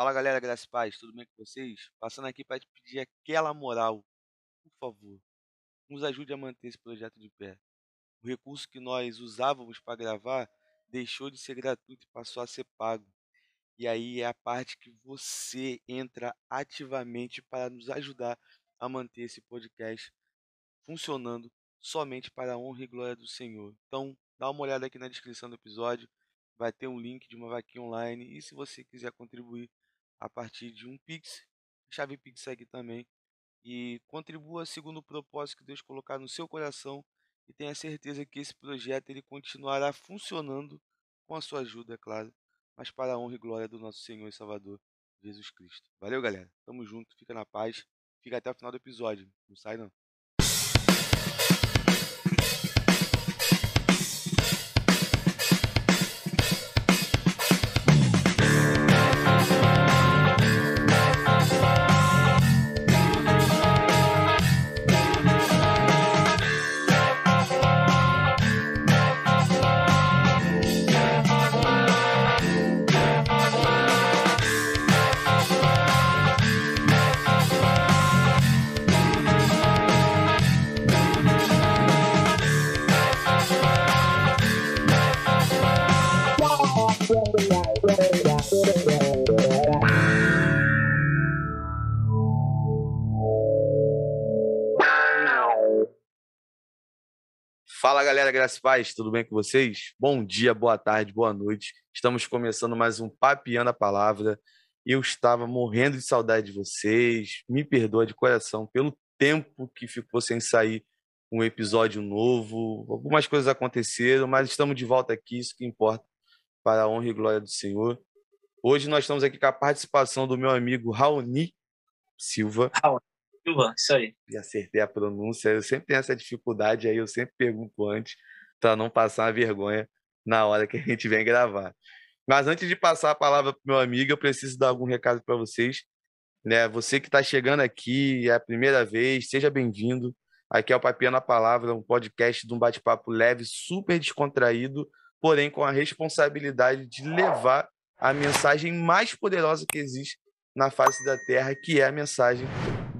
Fala galera, Graça e Paz, tudo bem com vocês? Passando aqui para te pedir aquela moral, por favor, nos ajude a manter esse projeto de pé. O recurso que nós usávamos para gravar deixou de ser gratuito e passou a ser pago. E aí é a parte que você entra ativamente para nos ajudar a manter esse podcast funcionando somente para a honra e glória do Senhor. Então, dá uma olhada aqui na descrição do episódio, vai ter um link de uma vaquinha online e se você quiser contribuir a partir de um Pix, chave Pix aqui também e contribua segundo o propósito que Deus colocar no seu coração e tenha certeza que esse projeto ele continuará funcionando com a sua ajuda, é claro mas para a honra e glória do nosso Senhor e Salvador Jesus Cristo. Valeu, galera. Tamo junto, fica na paz. Fica até o final do episódio. Não sai não. Galera, graças e paz, tudo bem com vocês? Bom dia, boa tarde, boa noite. Estamos começando mais um Papiando a Palavra. Eu estava morrendo de saudade de vocês. Me perdoa de coração pelo tempo que ficou sem sair um episódio novo. Algumas coisas aconteceram, mas estamos de volta aqui, isso que importa, para a honra e glória do Senhor. Hoje nós estamos aqui com a participação do meu amigo Raoni Silva. Raoni Isso aí. E acertei a pronúncia. Eu sempre tenho essa dificuldade aí, eu sempre pergunto antes, para não passar uma vergonha na hora que a gente vem gravar. Mas antes de passar a palavra para meu amigo, eu preciso dar algum recado para vocês. Né? Você que está chegando aqui, é a primeira vez, seja bem-vindo. Aqui é o Papinha na Palavra, um podcast de um bate-papo leve, super descontraído, porém com a responsabilidade de levar a mensagem mais poderosa que existe na face da terra, que é a mensagem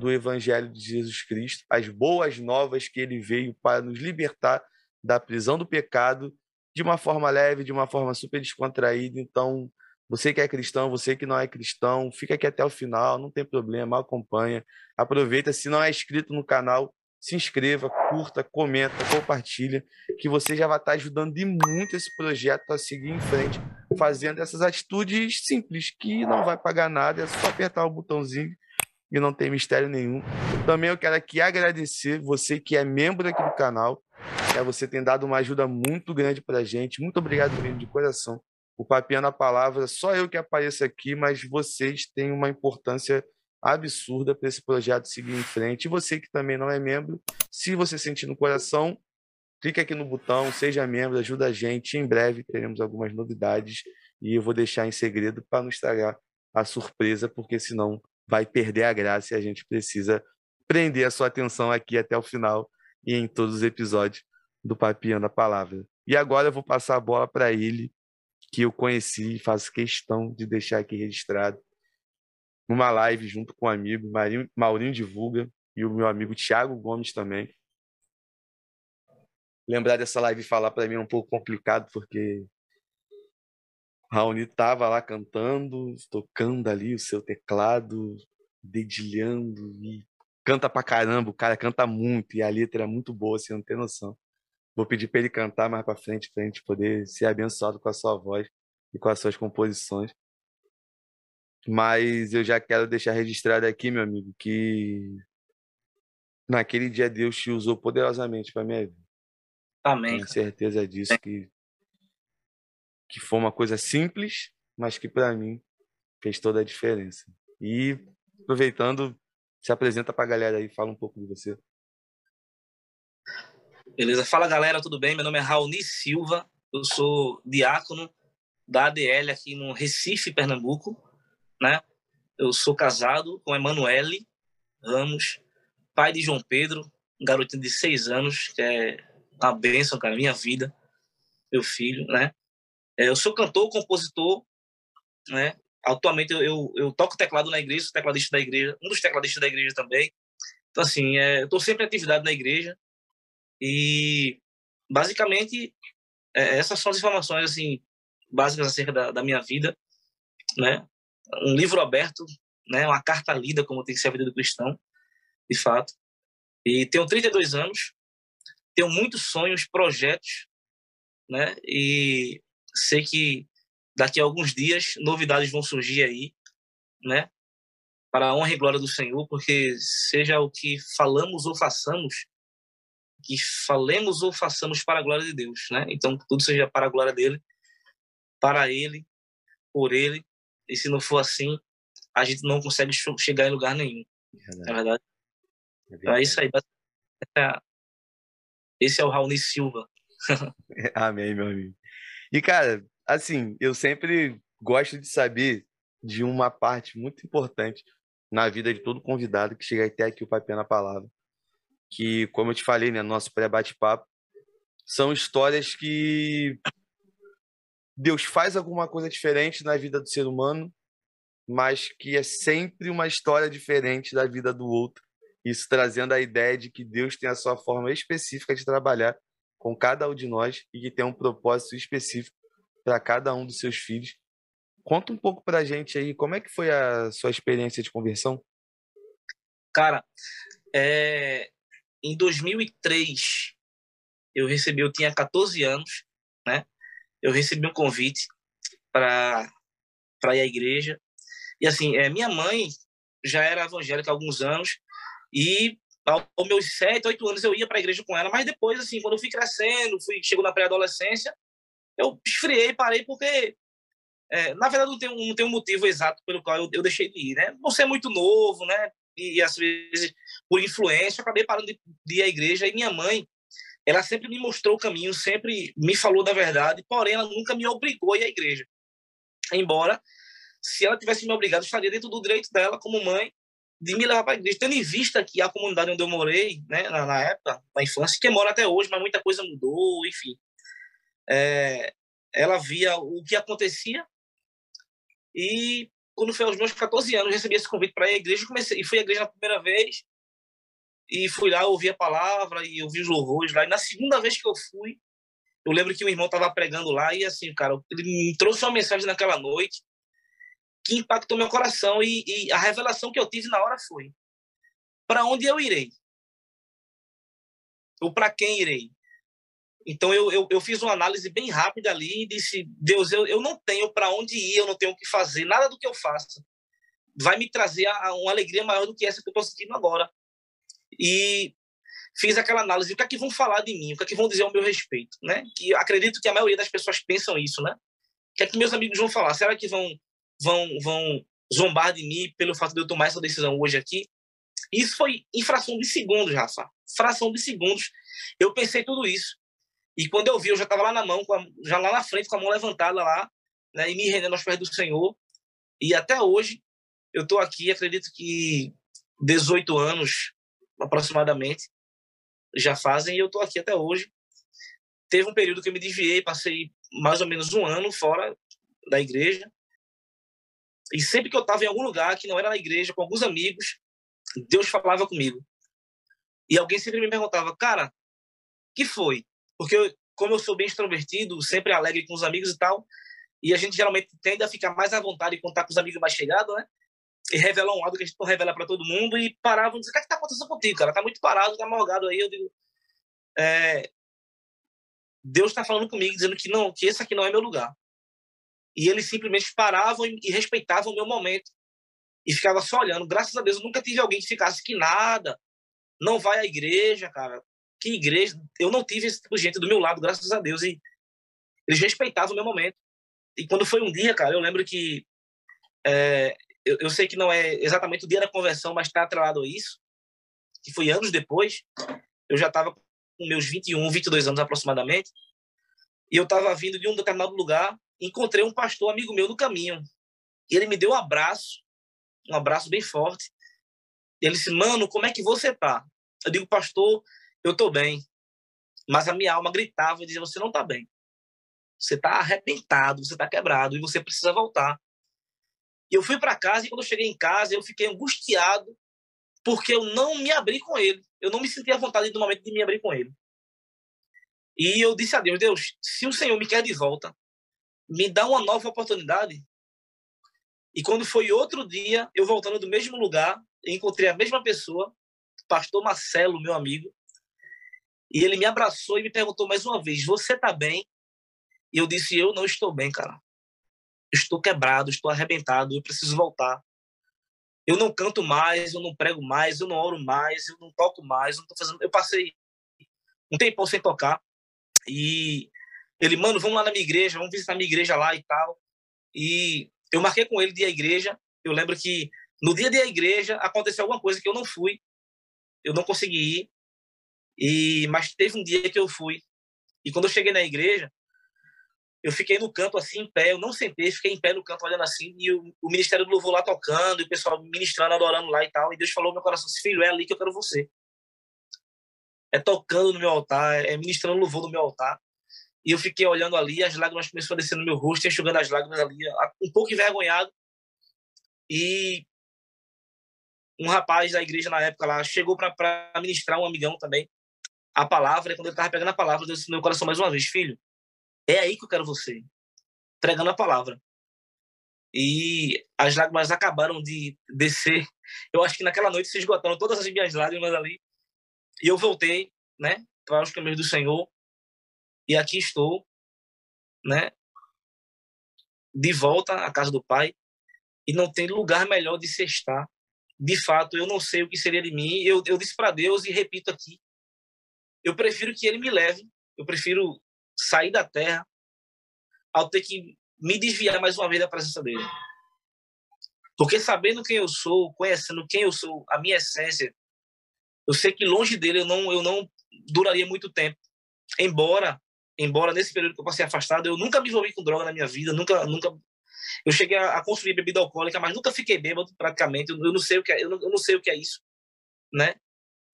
do Evangelho de Jesus Cristo, as boas novas que ele veio para nos libertar da prisão do pecado de uma forma leve, de uma forma super descontraída. Então, você que é cristão, você que não é cristão, fica aqui até o final, não tem problema, acompanha, aproveita. Se não é inscrito no canal, se inscreva, curta, comenta, compartilha, que você já vai estar ajudando de muito esse projeto a seguir em frente, fazendo essas atitudes simples, que não vai pagar nada, é só apertar o botãozinho e não tem mistério nenhum. Também eu quero aqui agradecer você que é membro aqui do canal. É, você tem dado uma ajuda muito grande para a gente. Muito obrigado mesmo, de coração. O Papiando a Palavra, só eu que apareço aqui, mas vocês têm uma importância absurda para esse projeto seguir em frente. E você que também não é membro, se você sentir no coração, clique aqui no botão, seja membro, ajuda a gente. Em breve teremos algumas novidades e eu vou deixar em segredo para não estragar a surpresa, porque senão vai perder a graça e a gente precisa prender a sua atenção aqui até o final e em todos os episódios do Papiando a Palavra. E agora eu vou passar a bola para ele, que eu conheci e faço questão de deixar aqui registrado numa live junto com o um amigo Maurinho, Maurinho Divulga e o meu amigo Thiago Gomes também. Lembrar dessa live e falar para mim é um pouco complicado, porque Raoni estava lá cantando, tocando ali o seu teclado, dedilhando e canta pra caramba, o cara canta muito e a letra é muito boa, você não tem noção. Vou pedir para ele cantar mais para frente para a gente poder ser abençoado com a sua voz e com as suas composições. Mas eu já quero deixar registrado aqui, meu amigo, que naquele dia Deus te usou poderosamente para minha vida. Amém. Tenho certeza disso que que foi uma coisa simples, mas que para mim fez toda a diferença. E aproveitando, se apresenta para a galera aí, fala um pouco de você. Beleza, fala galera, tudo bem? Meu nome é Raoni Silva, eu sou diácono da ADL aqui no Recife, Pernambuco, né? Eu sou casado com Emanuele Ramos, pai de João Pedro, um garotinho de seis anos, que é uma bênção, cara, minha vida, meu filho, né? É, eu sou cantor, compositor, né? atualmente eu, eu, eu, toco teclado na igreja, sou tecladista da igreja, um dos tecladistas da igreja também. Então, assim, é, eu estou sempre em atividade na igreja e, basicamente, é, essas são as informações, assim, básicas acerca da, da minha vida, né? Um livro aberto, né? Uma carta lida, como tem que ser a vida do cristão, de fato. E tenho 32 anos, tenho muitos sonhos, projetos, né? E sei que daqui a alguns dias novidades vão surgir aí, né? Para a honra e glória do Senhor, porque seja o que falamos ou façamos, que falemos ou façamos para a glória de Deus, né? Então tudo seja para a glória dele, para ele, por ele. E se não for assim, a gente não consegue chegar em lugar nenhum. É verdade. É, então é isso aí. Esse é o Raoni Silva. Amém, meu amigo. E, cara, assim, eu sempre gosto de saber de uma parte muito importante na vida de todo convidado que chega até aqui o Papel na Palavra. Que, como eu te falei, né, nosso pré-bate-papo, são histórias que Deus faz alguma coisa diferente na vida do ser humano, mas que é sempre uma história diferente da vida do outro. Isso trazendo a ideia de que Deus tem a sua forma específica de trabalhar com cada um de nós e que tem um propósito específico para cada um dos seus filhos. Conta um pouco para a gente aí, como é que foi a sua experiência de conversão? Cara, é... em 2003, eu recebi, eu tinha 14 anos, né? Eu recebi um convite para para ir à igreja. E assim, é, minha mãe já era evangélica há alguns anos e aos meus sete, oito anos eu ia para a igreja com ela, mas depois, assim, quando eu fui crescendo, fui chegou na pré-adolescência, eu esfriei, parei, porque, é, na verdade, não tem, um, não tem um motivo exato pelo qual eu, eu deixei de ir, né? Você é muito novo, né? E, e às vezes, por influência, eu acabei parando de, de ir à igreja. E minha mãe, ela sempre me mostrou o caminho, sempre me falou da verdade, porém, ela nunca me obrigou a ir à igreja. Embora, se ela tivesse me obrigado, estaria dentro do direito dela, como mãe, de me levar para a igreja, tendo em vista que a comunidade onde eu morei, né, na, na, época, na infância, que mora até hoje, mas muita coisa mudou, enfim. É, ela via o que acontecia. E quando foi aos meus 14 anos, recebi esse convite para à igreja, comecei, e fui à igreja na primeira vez, e fui lá, ouvi a palavra, e ouvi os louvores lá, e na segunda vez que eu fui, eu lembro que o irmão estava pregando lá, e assim, cara, ele me trouxe uma mensagem naquela noite, que impactou meu coração e, e a revelação que eu tive na hora foi: para onde eu irei? Ou para quem irei? Então eu, eu, eu, fiz uma análise bem rápida ali e disse: Deus, eu, eu não tenho para onde ir, eu não tenho o que fazer, nada do que eu faça vai me trazer uma alegria maior do que essa que eu estou sentindo agora. E fiz aquela análise: o que é que vão falar de mim? O que é que vão dizer ao meu respeito? Né? Que acredito que a maioria das pessoas pensam isso, né? O que é que meus amigos vão falar? Será que vão vão, vão zombar de mim pelo fato de eu tomar essa decisão hoje aqui. Isso foi em fração de segundos, Rafa. Fração de segundos. Eu pensei tudo isso. E quando eu vi, eu já estava lá na mão, já lá na frente, com a mão levantada lá, né, e me rendendo aos pés do Senhor. E até hoje, eu estou aqui, acredito que 18 anos aproximadamente já fazem, e eu estou aqui até hoje. Teve um período que eu me desviei, passei mais ou menos um ano fora da igreja, e sempre que eu estava em algum lugar que não era na igreja, com alguns amigos, Deus falava comigo. E alguém sempre me perguntava, cara, que foi? Porque eu, como eu sou bem extrovertido, sempre alegre com os amigos e tal, e a gente geralmente tende a ficar mais à vontade e contar com os amigos mais chegados, né? E revelar um lado que a gente não revela para todo mundo e paravam e dizer, o que é está acontecendo contigo, cara? Tá muito parado, tá morgado aí. Eu digo, é... Deus está falando comigo, dizendo que não, que esse aqui não é meu lugar. E eles simplesmente paravam e respeitavam o meu momento. E ficava só olhando. Graças a Deus, eu nunca tive alguém que ficasse que nada. Não vai à igreja, cara. Que igreja? Eu não tive esse tipo de gente do meu lado, graças a Deus. E eles respeitavam o meu momento. E quando foi um dia, cara, eu lembro que. É, eu, eu, sei que não é exatamente o dia da conversão, mas está atrelado a isso. Que foi anos depois. Eu já estava com meus 21, 22 anos aproximadamente. E eu estava vindo de um determinado lugar encontrei um pastor amigo meu no caminho. E ele me deu um abraço, um abraço bem forte. Ele disse: Mano, como é que você tá? Eu digo, pastor, eu tô bem. Mas a minha alma gritava e dizia: Você não tá bem. Você tá arrebentado, você tá quebrado e você precisa voltar. E eu fui para casa e quando eu cheguei em casa, eu fiquei angustiado porque eu não me abri com ele. Eu não me senti à vontade no momento de me abrir com ele. E eu disse a Deus, Deus, se o Senhor me quer de volta, me dá uma nova oportunidade. E quando foi outro dia, eu voltando do mesmo lugar, encontrei a mesma pessoa, pastor Marcelo, meu amigo, e ele me abraçou e me perguntou mais uma vez: Você está bem? E eu disse: Eu não estou bem, cara. Estou quebrado, estou arrebentado, eu preciso voltar. Eu não canto mais, eu não prego mais, eu não oro mais, eu não toco mais, eu não fazendo. Eu passei um tempo sem tocar. E ele, mano, vamos lá na minha igreja, vamos visitar a minha igreja lá e tal. E eu marquei com ele dia da igreja. Eu lembro que no dia da igreja aconteceu alguma coisa que eu não fui. Eu não consegui ir. E mas teve um dia que eu fui. E quando eu cheguei na igreja, eu fiquei no canto assim em pé, eu não sentei, fiquei em pé no canto olhando assim, e o, o ministério do louvor lá tocando, e o pessoal ministrando, adorando lá e tal. E Deus falou no meu coração: "Filho, é ali que eu quero você". É tocando no meu altar, é ministrando louvor no meu altar. E eu fiquei olhando ali, as lágrimas começaram a descer no meu rosto, enxugando as lágrimas ali, um pouco envergonhado. E um rapaz da igreja na época lá chegou para ministrar um amigão também a palavra, e quando ele estava pegando a palavra, Deus disse no meu coração mais uma vez, filho, é aí que eu quero você, pregando a palavra. E as lágrimas acabaram de descer. Eu acho que naquela noite se esgotaram todas as minhas lágrimas ali. E eu voltei, né, para os caminhos do Senhor. E aqui estou, né, de volta à casa do Pai. E não tem lugar melhor de se estar. De fato, eu não sei o que seria de mim. Eu, eu disse para Deus e repito aqui: eu prefiro que ele me leve, eu prefiro sair da terra ao ter que me desviar mais uma vez da presença dele. Porque sabendo quem eu sou, conhecendo quem eu sou, a minha essência, eu sei que longe dele eu não eu não duraria muito tempo. Embora embora nesse período que eu passei afastado, eu nunca me envolvi com droga na minha vida, nunca nunca eu cheguei a, a consumir bebida alcoólica, mas nunca fiquei bêbado praticamente. Eu, eu não sei o que é, eu não, eu não sei o que é isso, né?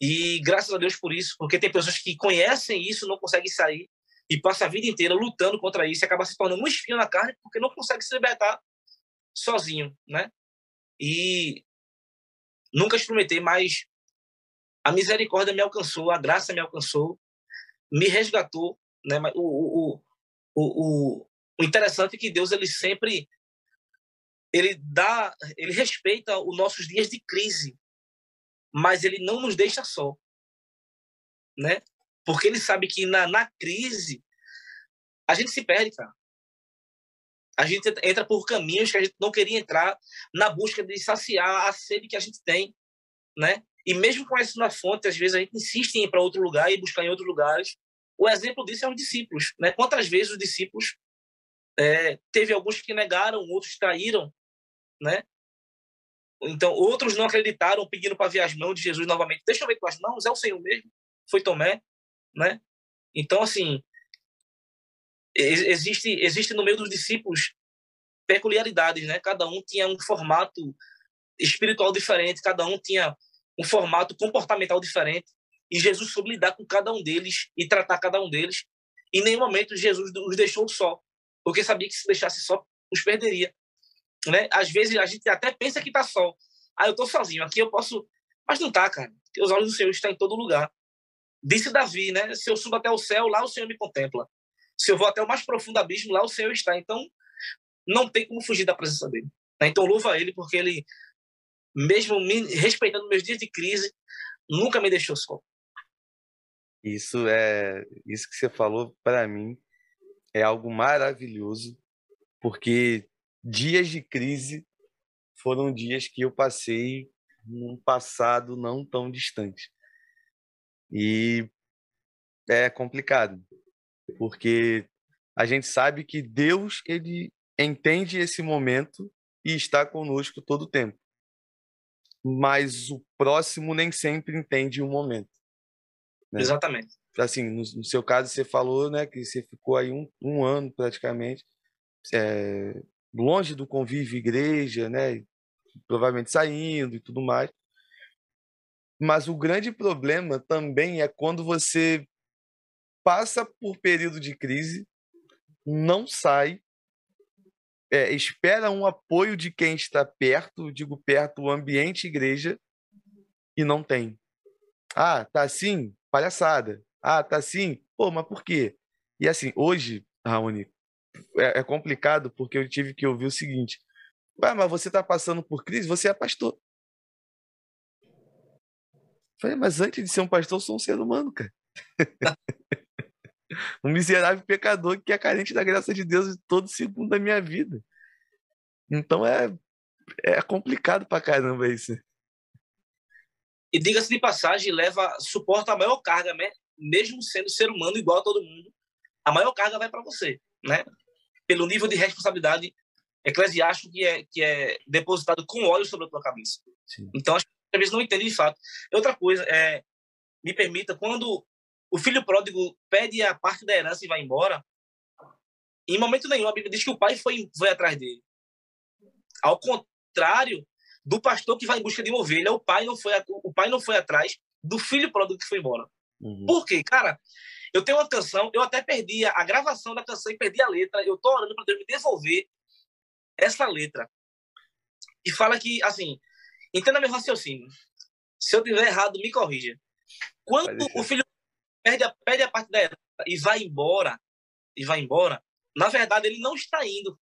E graças a Deus por isso, porque tem pessoas que conhecem isso, não conseguem sair e passa a vida inteira lutando contra isso e acaba se tornando um espinho na carne porque não consegue se libertar sozinho, né? E nunca experimentei, mas a misericórdia me alcançou, a graça me alcançou, me resgatou, né? O, o, o, o, o interessante é que Deus ele sempre ele dá, ele respeita os nossos dias de crise, mas ele não nos deixa só, né? Porque ele sabe que na, na crise a gente se perde, cara. A gente entra por caminhos que a gente não queria entrar na busca de saciar a sede que a gente tem, né? E mesmo com isso na fonte, às vezes a gente insiste em ir para outro lugar e buscar em outros lugares. O exemplo disso é os discípulos, né? Quantas vezes os discípulos é, teve alguns que negaram, outros traíram, né? Então, outros não acreditaram, pedindo para ver as mãos de Jesus novamente. Deixa eu ver com as mãos, é o Senhor mesmo. Foi Tomé, né? Então, assim, existe, existe no meio dos discípulos peculiaridades, né? Cada um tinha um formato espiritual diferente, cada um tinha um formato comportamental diferente. E Jesus soube lidar com cada um deles e tratar cada um deles. Em nenhum momento Jesus os deixou só, porque sabia que se deixasse só, os perderia né? Às vezes a gente até pensa que tá só. Ah, eu tô sozinho, aqui eu posso. Mas não tá, cara. Os olhos do Senhor estão em todo lugar. Disse Davi, né? Se eu subo até o céu, lá o Senhor me contempla. Se eu vou até o mais profundo abismo, lá o Senhor está. Então, não tem como fugir da presença dele. Né? Então, louva ele, porque ele, mesmo me respeitando meus dias de crise, nunca me deixou só. Isso é isso que você falou para mim é algo maravilhoso, porque dias de crise foram dias que eu passei num passado não tão distante. E é complicado, porque a gente sabe que Deus ele entende esse momento e está conosco todo o tempo. Mas o próximo nem sempre entende o momento. Né? Exatamente. Assim, no, no, seu caso, você falou né, que você ficou aí um, um ano praticamente é, longe do convívio igreja, né? Provavelmente saindo e tudo mais. Mas o grande problema também é quando você passa por período de crise, não sai é, espera um apoio de quem está perto, digo perto, o ambiente igreja, e não tem. Ah, tá assim? Palhaçada. Ah, tá assim? Pô, mas por quê? E assim, hoje, Raoni, é, é complicado porque eu tive que ouvir o seguinte: ah, mas você está passando por crise, você é pastor. Falei, mas antes de ser um pastor, eu sou um ser humano, cara. um miserável pecador que é carente da graça de Deus todo segundo da minha vida. Então é, é complicado pra caramba isso. E diga-se de passagem, leva, suporta a maior carga, né? mesmo sendo ser humano igual a todo mundo, a maior carga vai para você, né? Pelo nível de responsabilidade eclesiástico que é, que é depositado com óleo sobre a tua cabeça. Sim. Então, as pessoas não entendem de fato. Outra coisa, é, me permita, quando o filho pródigo pede a parte da herança e vai embora, em momento nenhum a Bíblia diz que o pai foi, foi atrás dele. Ao contrário do pastor que vai em busca de uma ovelha, o pai não foi, o pai não foi atrás do filho pródigo que foi embora. Uhum. Por quê? Cara, eu tenho uma canção, eu até perdi a, a gravação da canção e perdi a letra. Eu tô orando para Deus me devolver essa letra. E fala que, assim, entenda meu raciocínio. Se eu tiver errado, me corrija. Quando o filho perde a, perde a parte da herança e vai embora, e vai embora, na verdade ele não está indo.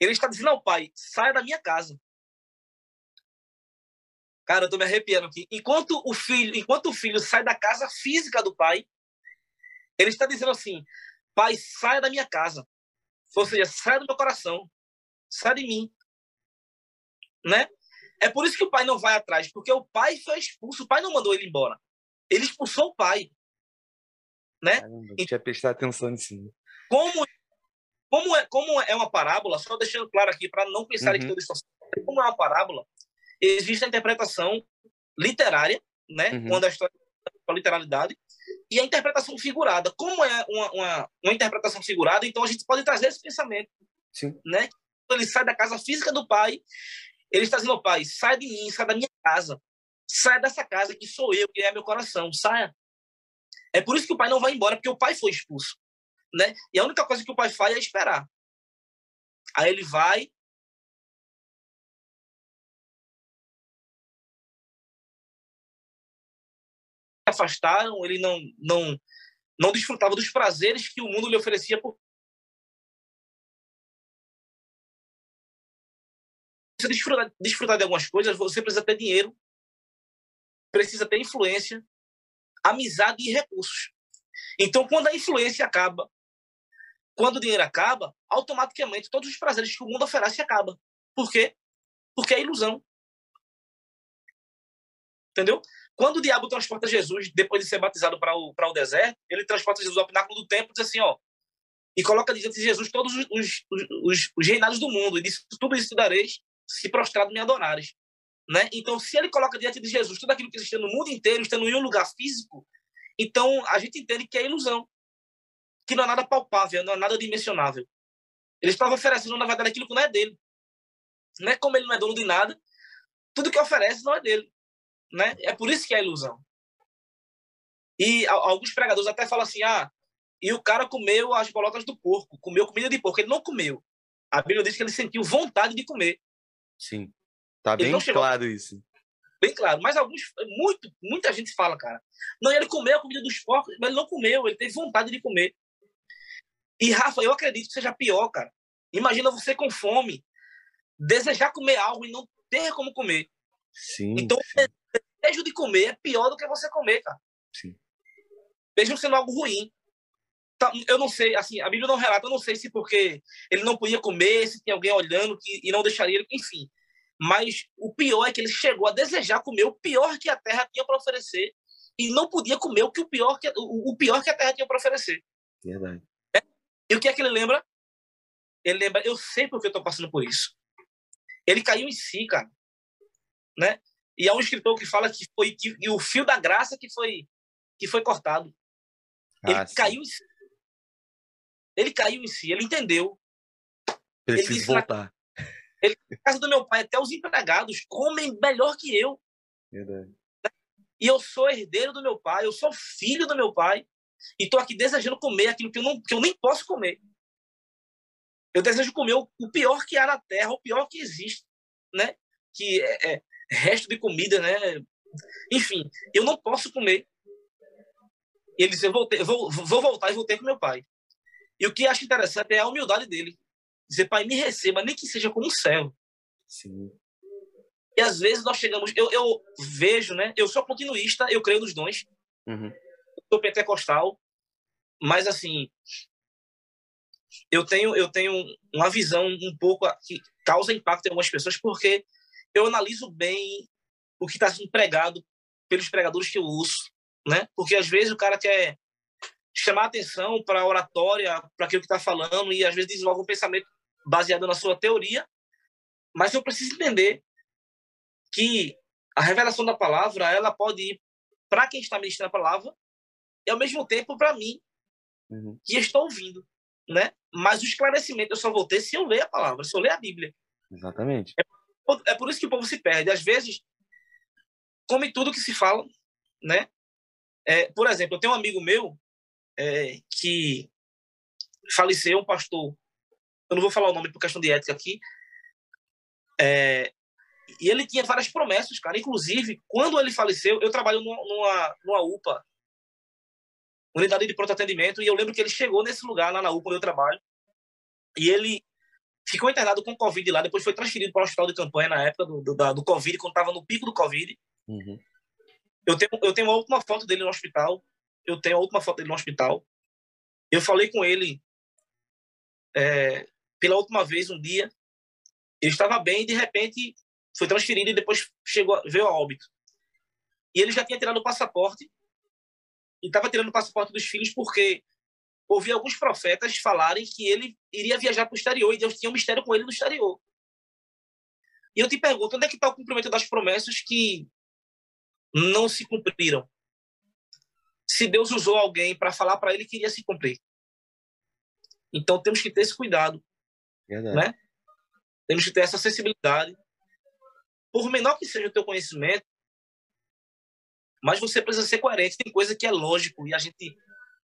Ele está dizendo ao pai: saia da minha casa. Cara, eu tô me arrepiando aqui. Enquanto o filho, enquanto o filho sai da casa física do pai, ele está dizendo assim: Pai, saia da minha casa. Ou seja, saia do meu coração. Saia de mim. Né? É por isso que o pai não vai atrás, porque o pai foi expulso. O pai não mandou ele embora. Ele expulsou o pai. Né? Caramba, tinha prestar atenção nisso. Como, como, é, como é uma parábola, só deixando claro aqui, para não pensar uhum. que eu estou como é uma parábola, existe a interpretação literária, né? Uhum. Quando a história é a literalidade, e a interpretação figurada. Como é uma, uma, uma, interpretação figurada, então a gente pode trazer esse pensamento. Sim. Né? Quando ele sai da casa física do pai, ele está dizendo ao pai: sai de mim, sai da minha casa, sai dessa casa que sou eu, que é meu coração, saia. É por isso que o pai não vai embora, porque o pai foi expulso. Né? E a única coisa que o pai faz é esperar. Aí ele vai, afastaram, ele não, não, não desfrutava dos prazeres que o mundo lhe oferecia por você desfrutar, desfrutar de algumas coisas, você precisa ter dinheiro, precisa ter influência, amizade e recursos. Então, quando a influência acaba, quando o dinheiro acaba, automaticamente todos os prazeres que o mundo oferece acabam. Por quê? Porque é ilusão. Entendeu? Quando o diabo transporta Jesus, depois de ser batizado para o, para o deserto, ele transporta Jesus ao pináculo do templo e diz assim, ó, e coloca diante de Jesus todos os, os, os, os reinados do mundo, e diz, tudo isso te dareis, se prostrado me adorares. Né? Então, se ele coloca diante de Jesus tudo aquilo que existe no mundo inteiro, estando em um lugar físico, então a gente entende que é ilusão, que não é nada palpável, não é nada dimensionável. Ele estava oferecendo, na verdade, aquilo que não é dele. Não é como ele não é dono de nada, tudo que oferece não é dele. Né? É por isso que é ilusão. E alguns pregadores até falam assim: ah, e o cara comeu as bolotas do porco, comeu comida de porco. Ele não comeu. A Bíblia diz que ele sentiu vontade de comer. Sim. Tá bem claro isso. Bem claro. Mas alguns, muito, muita gente fala, cara. Não, ele comeu a comida dos porcos, mas ele não comeu, ele teve vontade de comer. E, Rafa, eu acredito que seja pior, cara. Imagina você com fome, desejar comer algo e não ter como comer. Sim. Então, sim desejo de comer é pior do que você comer, cara. Sim. Mesmo sendo algo ruim. Tá, eu não sei, assim, a Bíblia não relata, eu não sei se porque ele não podia comer, se tem alguém olhando que, e não deixaria ele, enfim. Mas o pior é que ele chegou a desejar comer o pior que a terra tinha para oferecer e não podia comer o que o pior que o, o pior que a terra tinha para oferecer. Verdade. É? E o que é que ele lembra? Ele lembra, eu sei porque eu estou passando por isso. Ele caiu em si, cara, né? E há um escritor que fala que foi que, e o fio da graça que foi que foi cortado. Ele ah, caiu em si. Ele caiu em si, ele entendeu. Preciso ele disse, voltar. Ele, na casa do meu pai, até os empregados comem melhor que eu. Verdade. E eu sou herdeiro do meu pai, eu sou filho do meu pai, e estou aqui desejando comer aquilo que eu, não, que eu nem posso comer. Eu desejo comer o, o pior que há na Terra, o pior que existe, né? Que é, é resto de comida, né? Enfim, eu não posso comer. Ele disse, eu, vou, eu vou, vou voltar e voltei com meu pai. E o que acho interessante é a humildade dele. Dizer, pai, me receba, nem que seja como um servo. Sim. E às vezes nós chegamos, eu, eu vejo, né? Eu sou continuista, eu creio nos dons. Uhum. Sou pentecostal, mas assim, eu tenho eu tenho uma visão um pouco que causa impacto em algumas pessoas porque eu analiso bem o que está sendo pregado pelos pregadores que eu uso, né? Porque às vezes o cara quer chamar atenção para a oratória, para aquilo que está falando e às vezes desenvolve um pensamento baseado na sua teoria, mas eu preciso entender que a revelação da palavra ela pode ir para quem está ministrando a palavra e ao mesmo tempo para mim uhum. que estou ouvindo, né? Mas o esclarecimento eu só vou ter se eu ler a palavra, se eu ler a Bíblia. Exatamente. É, é por isso que o povo se perde. Às vezes come tudo que se fala, né? É, por exemplo, eu tenho um amigo meu é, que faleceu, um pastor. Eu não vou falar o nome por questão de ética aqui. É, e ele tinha várias promessas, cara. Inclusive, quando ele faleceu, eu trabalho numa, numa UPA, unidade de pronto atendimento, e eu lembro que ele chegou nesse lugar, lá na UPA onde eu trabalho, e ele ficou internado com Covid lá, depois foi transferido para o hospital de campanha na época do, do, do Covid, quando estava no pico do Covid. Uhum. Eu, tenho, eu tenho a última foto dele no hospital, eu tenho a última foto dele no hospital. Eu falei com ele é, pela última vez um dia, ele estava bem e de repente foi transferido e depois chegou, veio a óbito. E ele já tinha tirado o passaporte e estava tirando o passaporte dos filhos porque ouvi alguns profetas falarem que ele iria viajar para o exterior e Deus tinha um mistério com ele no exterior. E eu te pergunto, onde é que está o cumprimento das promessas que não se cumpriram? Se Deus usou alguém para falar para ele que iria se cumprir. Então temos que ter esse cuidado. Verdade. Né? Temos que ter essa sensibilidade por menor que seja o teu conhecimento, mas você precisa ser coerente. Tem coisa que é lógico e a gente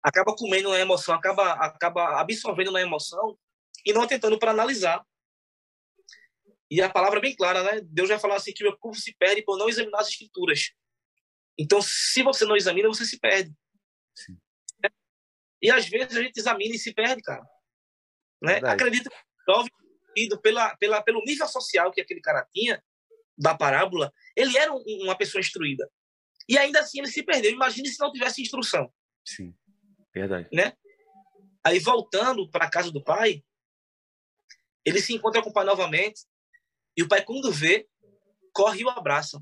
acaba comendo na emoção, acaba, acaba absorvendo na emoção e não tentando para analisar. E a palavra é bem clara, né? Deus vai falar assim que o meu povo se perde por não examinar as escrituras. Então, se você não examina, você se perde. Sim. E às vezes a gente examina e se perde, cara. Né? Acredito que pela, pela, pelo nível social que aquele cara tinha, da parábola, ele era um, uma pessoa instruída. E ainda assim ele se perdeu. Imagine se não tivesse instrução. Sim, verdade. Né? Aí voltando para a casa do pai, ele se encontra com o pai novamente. E o pai, quando vê, corre e o abraça.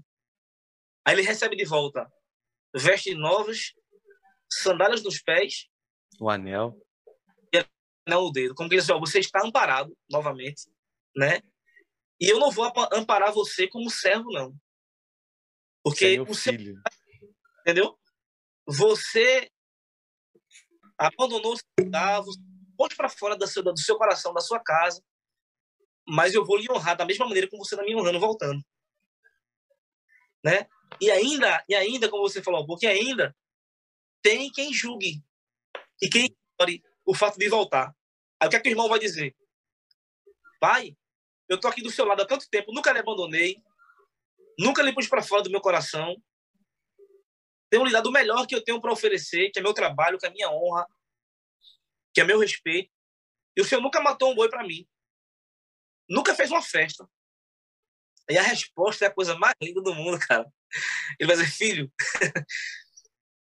Aí ele recebe de volta vestes novas, sandálias nos pés, o anel e anel no dedo. Como que ele diz, ó, você está amparado novamente, né? E eu não vou amparar você como servo, não. Porque o filho. Entendeu? Você abandonou o lugar, pôs para fora do seu, do seu coração, da sua casa, mas eu vou lhe honrar da mesma maneira como você está me honrando voltando. Né? E ainda, e ainda, como você falou, porque ainda tem quem julgue e quem ignore o fato de voltar. Aí o que é que o irmão vai dizer? Pai, eu tô aqui do seu lado há tanto tempo, nunca lhe abandonei, nunca lhe pus para fora do meu coração. Tenho lhe dado o melhor que eu tenho para oferecer, que é meu trabalho, que é minha honra, que é meu respeito. E o senhor nunca matou um boi para mim. Nunca fez uma festa. E a resposta é a coisa mais linda do mundo, cara. Ele vai dizer, filho,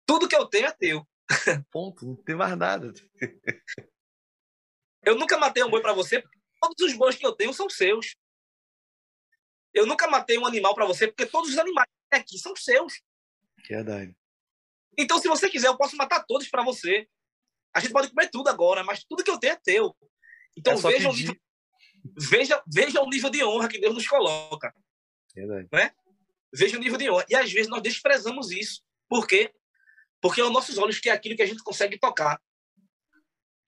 tudo que eu tenho é teu. Ponto, não tem mais nada. eu nunca matei um boi para você, todos os bois que eu tenho são seus. Eu nunca matei um animal para você, porque todos os animais aqui são seus. Verdade. Então, se você quiser, eu posso matar todos para você. A gente pode comer tudo agora, mas tudo que eu tenho é teu. Então, é veja, o nível, veja, veja o nível de honra que Deus nos coloca. Verdade. Né? Veja o nível de honra. E às vezes nós desprezamos isso. Por quê? Porque é os nossos olhos que é aquilo que a gente consegue tocar.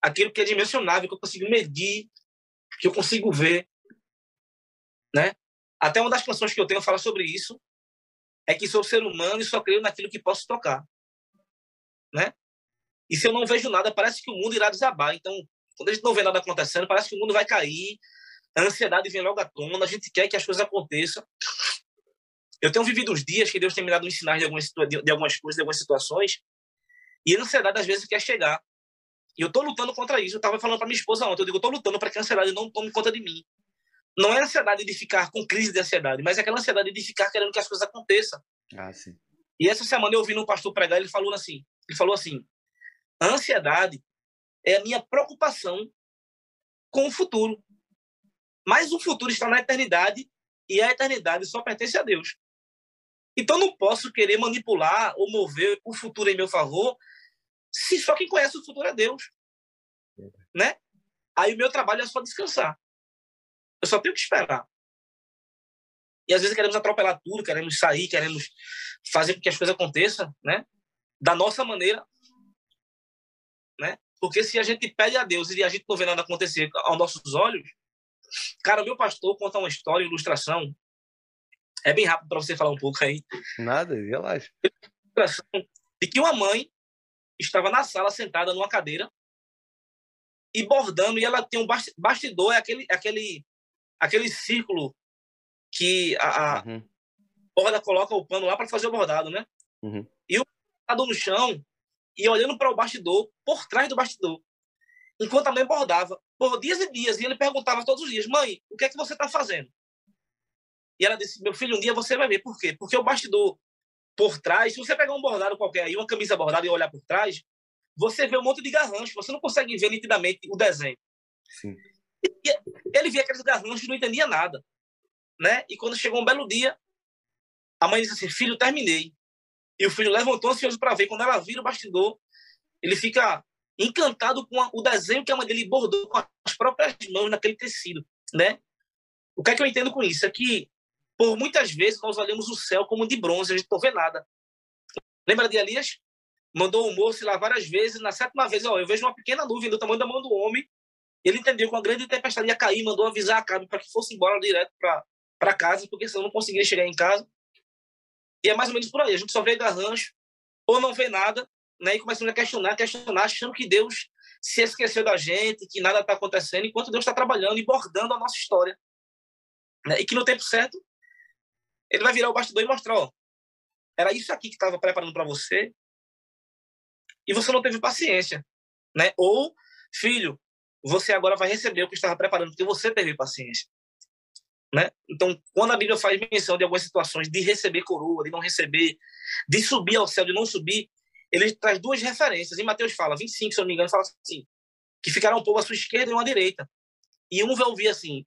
Aquilo que é dimensionável, que eu consigo medir, que eu consigo ver, né? Até uma das canções que eu tenho fala sobre isso, é que sou ser humano e só creio naquilo que posso tocar, né? E se eu não vejo nada, parece que o mundo irá desabar. Então, Quando a gente não vê nada acontecendo, parece que o mundo vai cair, a ansiedade vem logo à tona, a gente quer que as coisas aconteçam. Eu tenho vivido uns dias que Deus tem me dado um sinal de algumas, de algumas coisas, de algumas situações, e a ansiedade às vezes quer chegar. E eu estou lutando contra isso. Eu estava falando para minha esposa ontem, eu digo, eu estou lutando para que a ansiedade não tome conta de mim. Não é a ansiedade de ficar com crise de ansiedade, mas é aquela ansiedade de ficar querendo que as coisas aconteçam. Ah, sim. E essa semana eu ouvi um pastor pregar, ele falou assim, ele falou assim: "A ansiedade é a minha preocupação com o futuro. Mas o futuro está na eternidade e a eternidade só pertence a Deus. Então não posso querer manipular ou mover o futuro em meu favor se só quem conhece o futuro é Deus. Né? Aí o meu trabalho é só descansar. Eu só tenho que esperar. E às vezes queremos atropelar tudo, queremos sair, queremos fazer com que as coisas aconteçam, né? Da nossa maneira, né? Porque se a gente pede a Deus e a gente não vê nada acontecer aos nossos olhos, cara, o meu pastor conta uma história, ilustração. É bem rápido para você falar um pouco aí. Nada, relaxa. De que uma mãe estava na sala sentada numa cadeira e bordando e ela tem um bastidor, é aquele aquele aquele círculo que a, a uhum. borda coloca o pano lá para fazer o bordado, né? Uhum. E o no chão e olhando para o bastidor, por trás do bastidor, enquanto a mãe bordava, por dias e dias, e ele perguntava todos os dias: Mãe, o que é que você está fazendo? E ela disse: Meu filho, um dia você vai ver. Por quê? Porque o bastidor por trás, se você pegar um bordado qualquer aí, uma camisa bordada e olhar por trás, você vê um monte de garranchos, você não consegue ver nitidamente o desenho. Sim. Ele via aqueles garranchos e não entendia nada. Né? E quando chegou um belo dia, a mãe disse assim: Filho, terminei. E o filho levantou ansioso para ver. Quando ela vira o bastidor, ele fica encantado com a, o desenho que a mãe dele bordou com as próprias mãos naquele tecido. Né? O que é que eu entendo com isso? É que, por muitas vezes, nós olhamos o céu como de bronze, a gente não vê nada. Lembra de Elias? Mandou o moço lá várias vezes. Na sétima vez, ó, eu vejo uma pequena nuvem do tamanho da mão do homem ele entendeu que uma grande tempestade ia cair, mandou avisar a Cabe para que fosse embora direto para casa, porque senão não conseguia chegar em casa. E é mais ou menos por aí. A gente só vê garrancho ou não vê nada, né? E começamos a questionar, questionar, achando que Deus se esqueceu da gente, que nada está acontecendo, enquanto Deus está trabalhando e bordando a nossa história. Né? E que no tempo certo, ele vai virar o bastidor e mostrar, ó, era isso aqui que estava preparando para você e você não teve paciência, né? Ou, filho, você agora vai receber o que estava preparando, porque você teve paciência. Né? Então, quando a Bíblia faz menção de algumas situações de receber coroa, de não receber, de subir ao céu, de não subir, ele traz duas referências. Em Mateus fala, 25, se eu não me engano, fala assim, que ficará um povo à sua esquerda e um à direita. E um vai ouvir assim,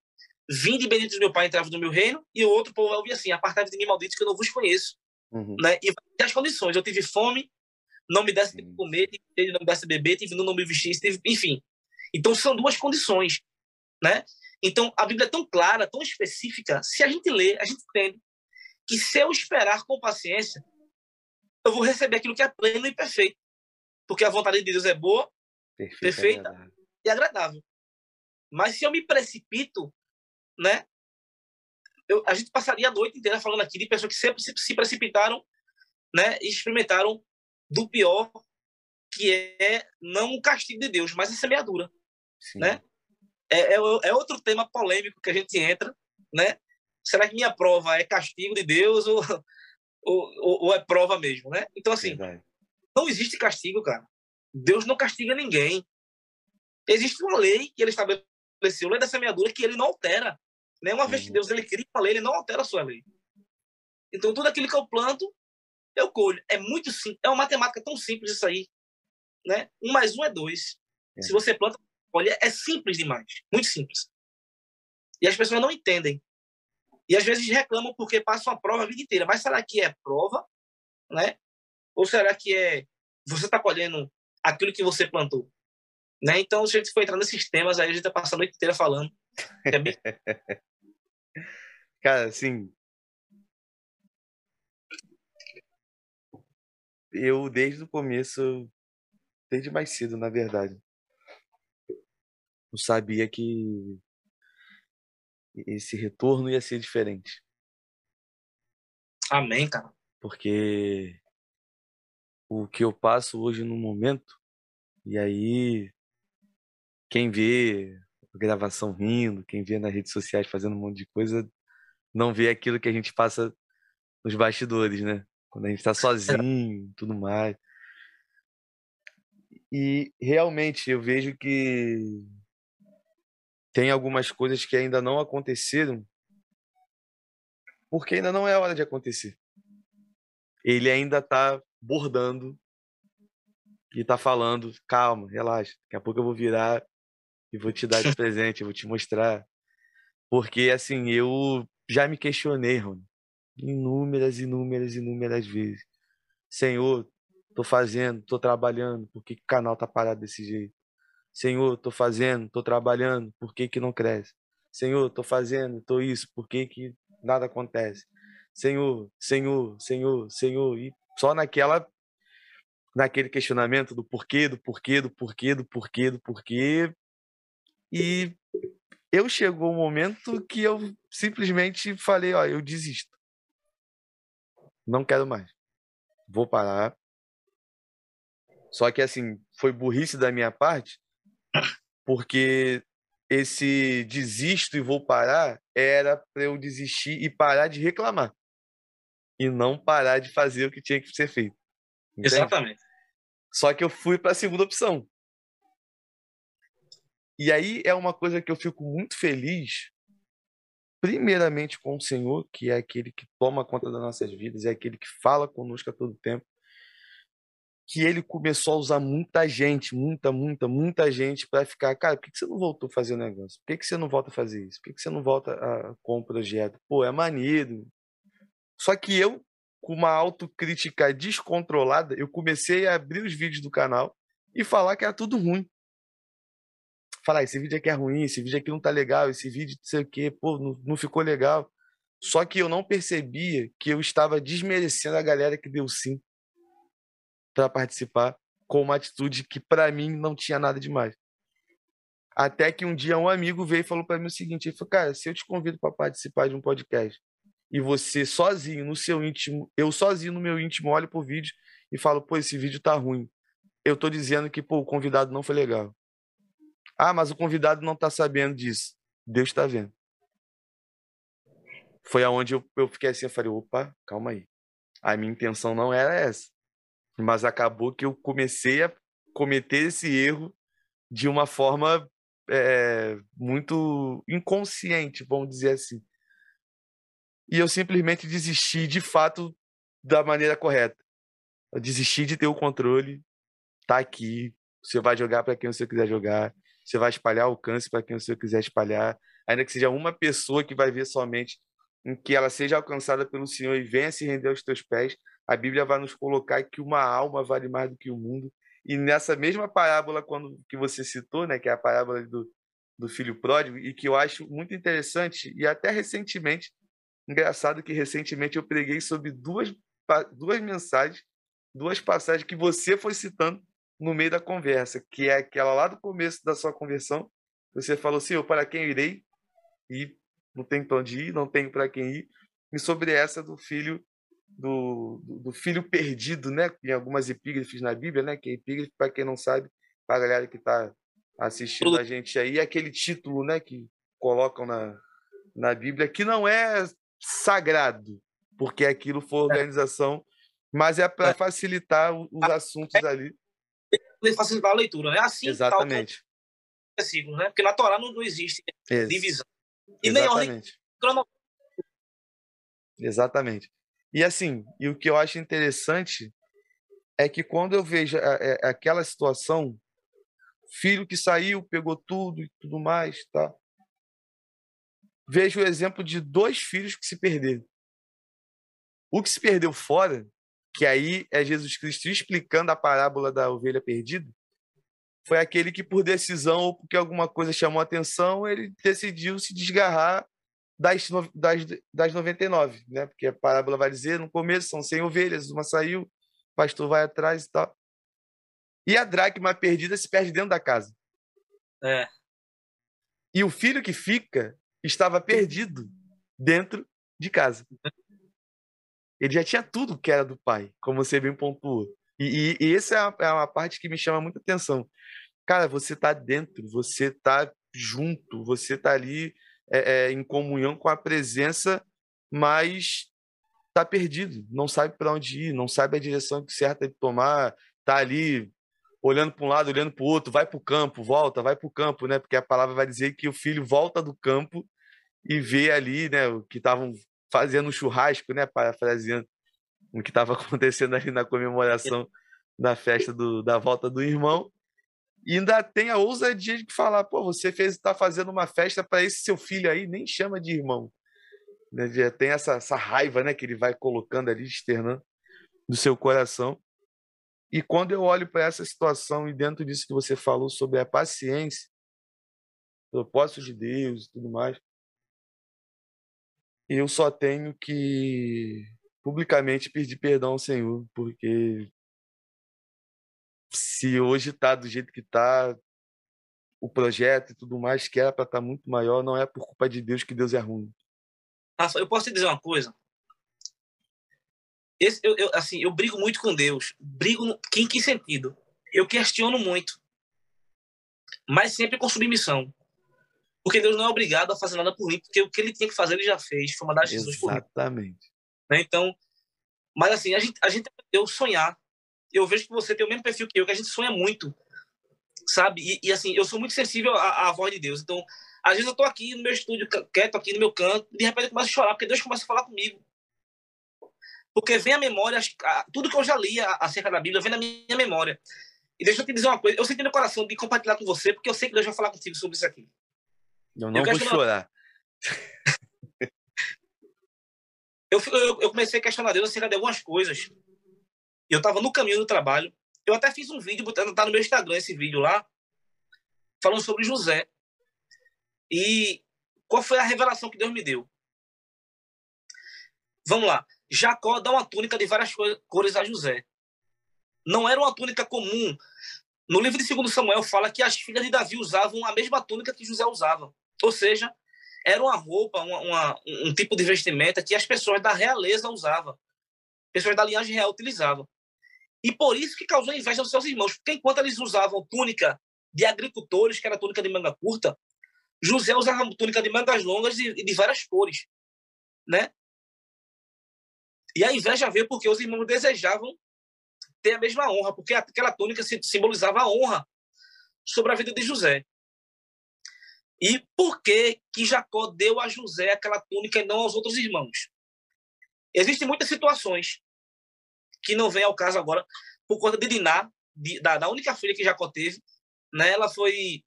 vinde bendito do meu Pai, entrava no meu reino, e o outro povo vai ouvir assim, apartai de mim, malditos, que eu não vos conheço. Uhum. Né? E vai ter as condições. Eu tive fome, não me desse de comer, tive não me desse beber, tive não me vestir, enfim. Então, são duas condições, né? Então, a Bíblia é tão clara, tão específica, se a gente lê, a gente entende que se eu esperar com paciência, eu vou receber aquilo que é pleno e perfeito. Porque a vontade de Deus é boa, Perfeito, perfeita agradável. e agradável. Mas se eu me precipito, né? Eu, a gente passaria a noite inteira falando aqui de pessoas que sempre se, se precipitaram, né? E experimentaram do pior, que é não o castigo de Deus, mas a semeadura. Sim. né? É, é, é, outro tema polêmico que a gente entra, né? Será que minha prova é castigo de Deus ou, ou, ou é prova mesmo, né? Então, assim, Verdade. não existe castigo, cara. Deus não castiga ninguém. Existe uma lei que ele estabeleceu, lei da semeadura, que ele não altera. Né? Uma vez que Deus ele cria uma lei, ele não altera a sua lei. Então, tudo aquilo que eu planto, eu colho. É muito simples. É uma matemática tão simples isso aí. Né? Um mais um é dois. É. Se você planta, Olha, é simples demais, muito simples. E as pessoas não entendem. E às vezes reclamam porque passam a prova a vida inteira. Mas será que é prova, né? Ou será que é você está colhendo aquilo que você plantou? Né? Então, se a gente for entrar nesses temas, aí a gente está passando a noite inteira falando. É bem... Cara, assim. Eu, desde o começo, desde mais cedo, na verdade, eu sabia que esse retorno ia ser diferente. Amém, cara. Porque o que eu passo hoje no momento, e aí quem vê a gravação rindo, quem vê nas redes sociais fazendo um monte de coisa, não vê aquilo que a gente passa nos bastidores, né? Quando a gente está sozinho, tudo mais. E realmente eu vejo que tem algumas coisas que ainda não aconteceram porque ainda não é hora de acontecer. Ele ainda está bordando e está falando, calma, relaxa, daqui a pouco eu vou virar e vou te dar esse presente, eu vou te mostrar. Porque, assim, eu já me questionei, Rony, inúmeras, inúmeras, inúmeras vezes. Senhor, tô fazendo, tô trabalhando, por que, que o canal tá parado desse jeito? Senhor, tô fazendo, tô trabalhando, por que, que não cresce? Senhor, tô fazendo, tô isso, por que, que nada acontece? Senhor, Senhor, Senhor, Senhor. E só naquela naquele questionamento do porquê, do porquê, do porquê, do porquê, do porquê. E eu chegou um momento que eu simplesmente falei, ó, eu desisto. Não quero mais. Vou parar. Só que assim, foi burrice da minha parte, porque esse desisto e vou parar era para eu desistir e parar de reclamar e não parar de fazer o que tinha que ser feito. Entende? Exatamente. Só que eu fui para a segunda opção. E aí é uma coisa que eu fico muito feliz, primeiramente com o Senhor, que é aquele que toma conta das nossas vidas, é aquele que fala conosco a todo tempo, que ele começou a usar muita gente, muita, muita, muita gente para ficar, cara, por que você não voltou a fazer o negócio? Por que você não volta a fazer isso? Por que você não volta a, com o projeto? Pô, é maneiro, só que eu, com uma autocrítica descontrolada, eu comecei a abrir os vídeos do canal e falar que era tudo ruim. Falar, esse vídeo aqui é ruim, esse vídeo aqui não tá legal, esse vídeo não sei o quê, pô, não, não ficou legal. Só que eu não percebia que eu estava desmerecendo a galera que deu sim para participar com uma atitude que para mim não tinha nada demais. Até que um dia um amigo veio e falou para mim o seguinte, ele falou, cara, se eu te convido para participar de um podcast, e você sozinho no seu íntimo, eu sozinho no meu íntimo olho pro vídeo e falo, pô, esse vídeo tá ruim. Eu tô dizendo que, pô, o convidado não foi legal. Ah, mas o convidado não tá sabendo disso. Deus tá vendo. Foi aonde eu, eu fiquei assim, eu falei, opa, calma aí. A minha intenção não era essa. Mas acabou que eu comecei a cometer esse erro de uma forma é, muito inconsciente, vamos dizer assim e eu simplesmente desisti de fato da maneira correta. Eu desisti de ter o controle, tá aqui, você vai jogar para quem você quiser jogar, você vai espalhar alcance para quem você quiser espalhar, ainda que seja uma pessoa que vai ver somente em que ela seja alcançada pelo Senhor e venha se render aos teus pés, a Bíblia vai nos colocar que uma alma vale mais do que o mundo. E nessa mesma parábola quando que você citou, né, que é a parábola do, do filho pródigo, e que eu acho muito interessante, e até recentemente Engraçado que recentemente eu preguei sobre duas, duas mensagens, duas passagens que você foi citando no meio da conversa, que é aquela lá do começo da sua conversão. Você falou, Senhor, para quem irei? E não tenho para onde ir, não tenho para quem ir. E sobre essa do filho do, do, filho perdido, né? Em algumas epígrafes na Bíblia, né? Que é epígrafe, para quem não sabe, para a galera que está assistindo a gente aí, é aquele título, né? Que colocam na, na Bíblia, que não é sagrado, porque aquilo foi é. organização, mas é para é. facilitar os assuntos é. ali. Facilitar a leitura, né? Assim, Exatamente. Tal, né? Porque na Torá não, não existe divisão. E Exatamente. nem ordem Exatamente. E assim, e o que eu acho interessante é que quando eu vejo aquela situação, filho que saiu, pegou tudo e tudo mais, tá? vejo o exemplo de dois filhos que se perderam. O que se perdeu fora, que aí é Jesus Cristo explicando a parábola da ovelha perdida, foi aquele que, por decisão ou porque alguma coisa chamou a atenção, ele decidiu se desgarrar das, das, das 99, né? Porque a parábola vai dizer, no começo são 100 ovelhas, uma saiu, o pastor vai atrás e tal. E a dracma perdida se perde dentro da casa. É. E o filho que fica estava perdido dentro de casa. Ele já tinha tudo que era do pai, como você bem pontuou. E, e, e essa é uma, é uma, parte que me chama muita atenção. cara, você tá dentro, você tá junto, você tá ali é, é, em comunhão com a presença, mas tá perdido, não sabe para onde ir, não sabe a direção certa de tomar, tá ali olhando para um lado, olhando para o outro, vai para o campo, volta, vai para o campo, né? Porque a palavra vai dizer que o filho volta do campo e vê ali, né, o que estavam fazendo um churrasco, né, parafraseando o que estava acontecendo ali na comemoração da festa do, da volta do irmão. E ainda tem a ousadia de falar, pô, você fez, está fazendo uma festa para esse seu filho aí, nem chama de irmão. Né? Tem essa, essa raiva, né, que ele vai colocando ali, externando do seu coração. E quando eu olho para essa situação e dentro disso que você falou sobre a paciência, propósito de Deus e tudo mais, eu só tenho que publicamente pedir perdão ao Senhor, porque se hoje está do jeito que está, o projeto e tudo mais, que era para estar tá muito maior, não é por culpa de Deus que Deus é ruim. Rafa, eu posso te dizer uma coisa? Esse, eu, eu, assim, eu brigo muito com Deus. Brigo no, em que sentido? Eu questiono muito. Mas sempre com submissão. Porque Deus não é obrigado a fazer nada por mim, porque o que ele tinha que fazer, ele já fez. Foi mandar Jesus por mim. Exatamente. Né? Então, mas assim, a gente, a gente aprendeu sonhar. Eu vejo que você tem o mesmo perfil que eu, que a gente sonha muito, sabe? E, e assim, eu sou muito sensível à, à, voz de Deus. Então, às vezes eu tô aqui no meu estúdio, quieto aqui no meu canto, de repente eu começo a chorar, porque Deus começa a falar comigo. Porque vem a memória, tudo que eu já li acerca da Bíblia vem na minha memória. E deixa eu te dizer uma coisa, eu senti no coração de compartilhar com você, porque eu sei que Deus vai falar contigo sobre isso aqui. Eu não eu vou chorar. eu, eu, eu, comecei a questionar Deus acerca de algumas coisas. Eu estava no caminho do trabalho. Eu até fiz um vídeo, tá no meu Instagram esse vídeo lá, falando sobre José. E qual foi a revelação que Deus me deu? Vamos lá. Jacó dá uma túnica de várias cores a José. Não era uma túnica comum. No livro de 2 Samuel fala que as filhas de Davi usavam a mesma túnica que José usava. Ou seja, era uma roupa, uma, uma, um tipo de vestimenta que as pessoas da realeza usavam. Pessoas da linhagem real utilizavam. E por isso que causou inveja dos seus irmãos. Porque enquanto eles usavam túnica de agricultores, que era túnica de manga curta, José usava túnica de mangas longas e de várias cores. Né? E a inveja veio porque os irmãos desejavam ter a mesma honra, porque aquela túnica simbolizava a honra sobre a vida de José. E por que que Jacó deu a José aquela túnica e não aos outros irmãos? Existem muitas situações que não vem ao caso agora por conta de Diná, de, da, da, única filha que Jacó teve, né? Ela foi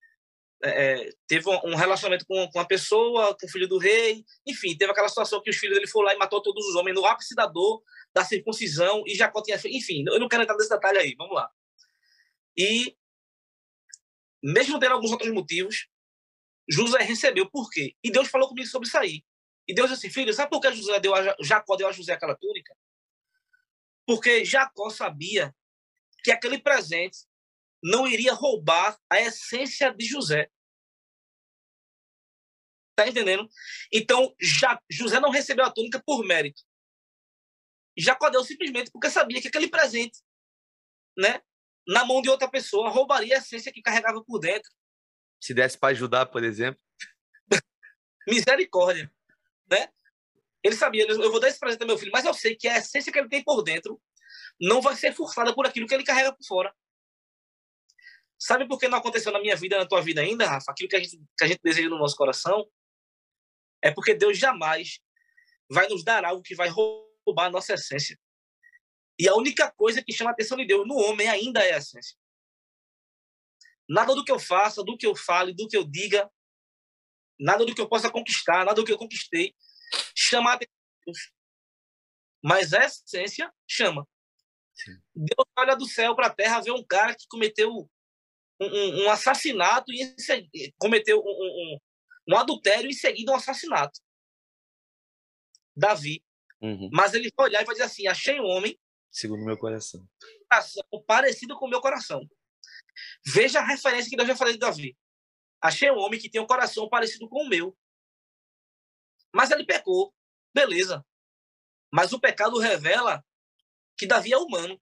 é, é teve um relacionamento com, com uma pessoa, com o filho do rei, enfim, teve aquela situação que os filhos dele foram lá e matou todos os homens no ápice da dor, da circuncisão, e Jacó tinha, enfim, eu não quero entrar nesse detalhe aí, vamos lá. E mesmo tendo alguns outros motivos, José recebeu. Por quê? E Deus falou comigo sobre isso aí. E Deus disse, filho, sabe por que José deu a, Jacó deu a José aquela túnica? Porque Jacó sabia que aquele presente não iria roubar a essência de José. Tá entendendo? Então, já, José não recebeu a túnica por mérito. Jacó deu simplesmente porque sabia que aquele presente, né, na mão de outra pessoa, roubaria a essência que carregava por dentro se desse para ajudar, por exemplo. Misericórdia, né? Ele sabia, eu vou dar esse presente ao meu filho, mas eu sei que a essência que ele tem por dentro não vai ser forçada por aquilo que ele carrega por fora. Sabe por que não aconteceu na minha vida, na tua vida ainda, Rafa? Aquilo que a gente, que a gente deseja no nosso coração é porque Deus jamais vai nos dar algo que vai roubar a nossa essência. E a única coisa que chama a atenção de Deus no homem ainda é a essência. Nada do que eu faça, do que eu fale, do que eu diga, nada do que eu possa conquistar, nada do que eu conquistei, chama a atenção. Mas a essência chama. Sim. Deus olha do céu para a terra, vê um cara que cometeu um, um, um assassinato e cometeu um, um, um, adultério e em seguida um assassinato. Davi. Uhum. Mas ele vai olhar e vai dizer assim: achei um homem. Segundo meu coração. Parecido com o meu coração. Veja a referência que Deus já falou de Davi. Achei um homem que tem um coração parecido com o meu. Mas ele pecou. Beleza. Mas o pecado revela que Davi é humano.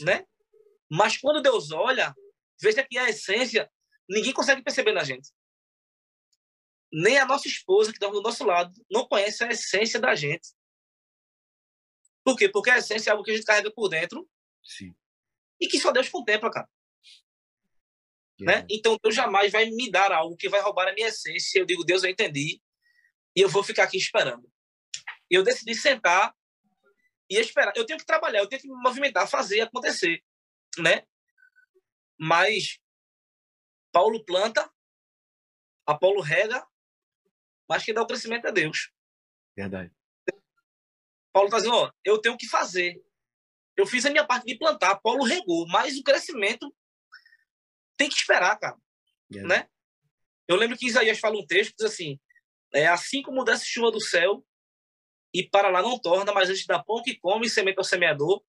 Né? Mas quando Deus olha, Veja que a essência ninguém consegue perceber na gente. Nem a nossa esposa, que está do nosso lado, não conhece a essência da gente. Por quê? Porque a essência é algo que a gente carrega por dentro Sim. e que só Deus contempla, cara. Né? Então, Deus jamais vai me dar algo que vai roubar a minha essência. Eu digo, Deus, eu entendi e eu vou ficar aqui esperando. E eu decidi sentar e esperar. Eu tenho que trabalhar, eu tenho que me movimentar, fazer acontecer, né? Mas Paulo planta, Apolo rega, mas quem dá o crescimento é Deus. Verdade. Paulo está dizendo, ó, eu tenho que fazer. Eu fiz a minha parte de plantar, Paulo regou, mas o crescimento tem que esperar, cara. Né? Eu lembro que Isaías fala um texto que diz assim: é assim como desce chuva do céu e para lá não torna, mas antes dá pão que come e semente ao semeador,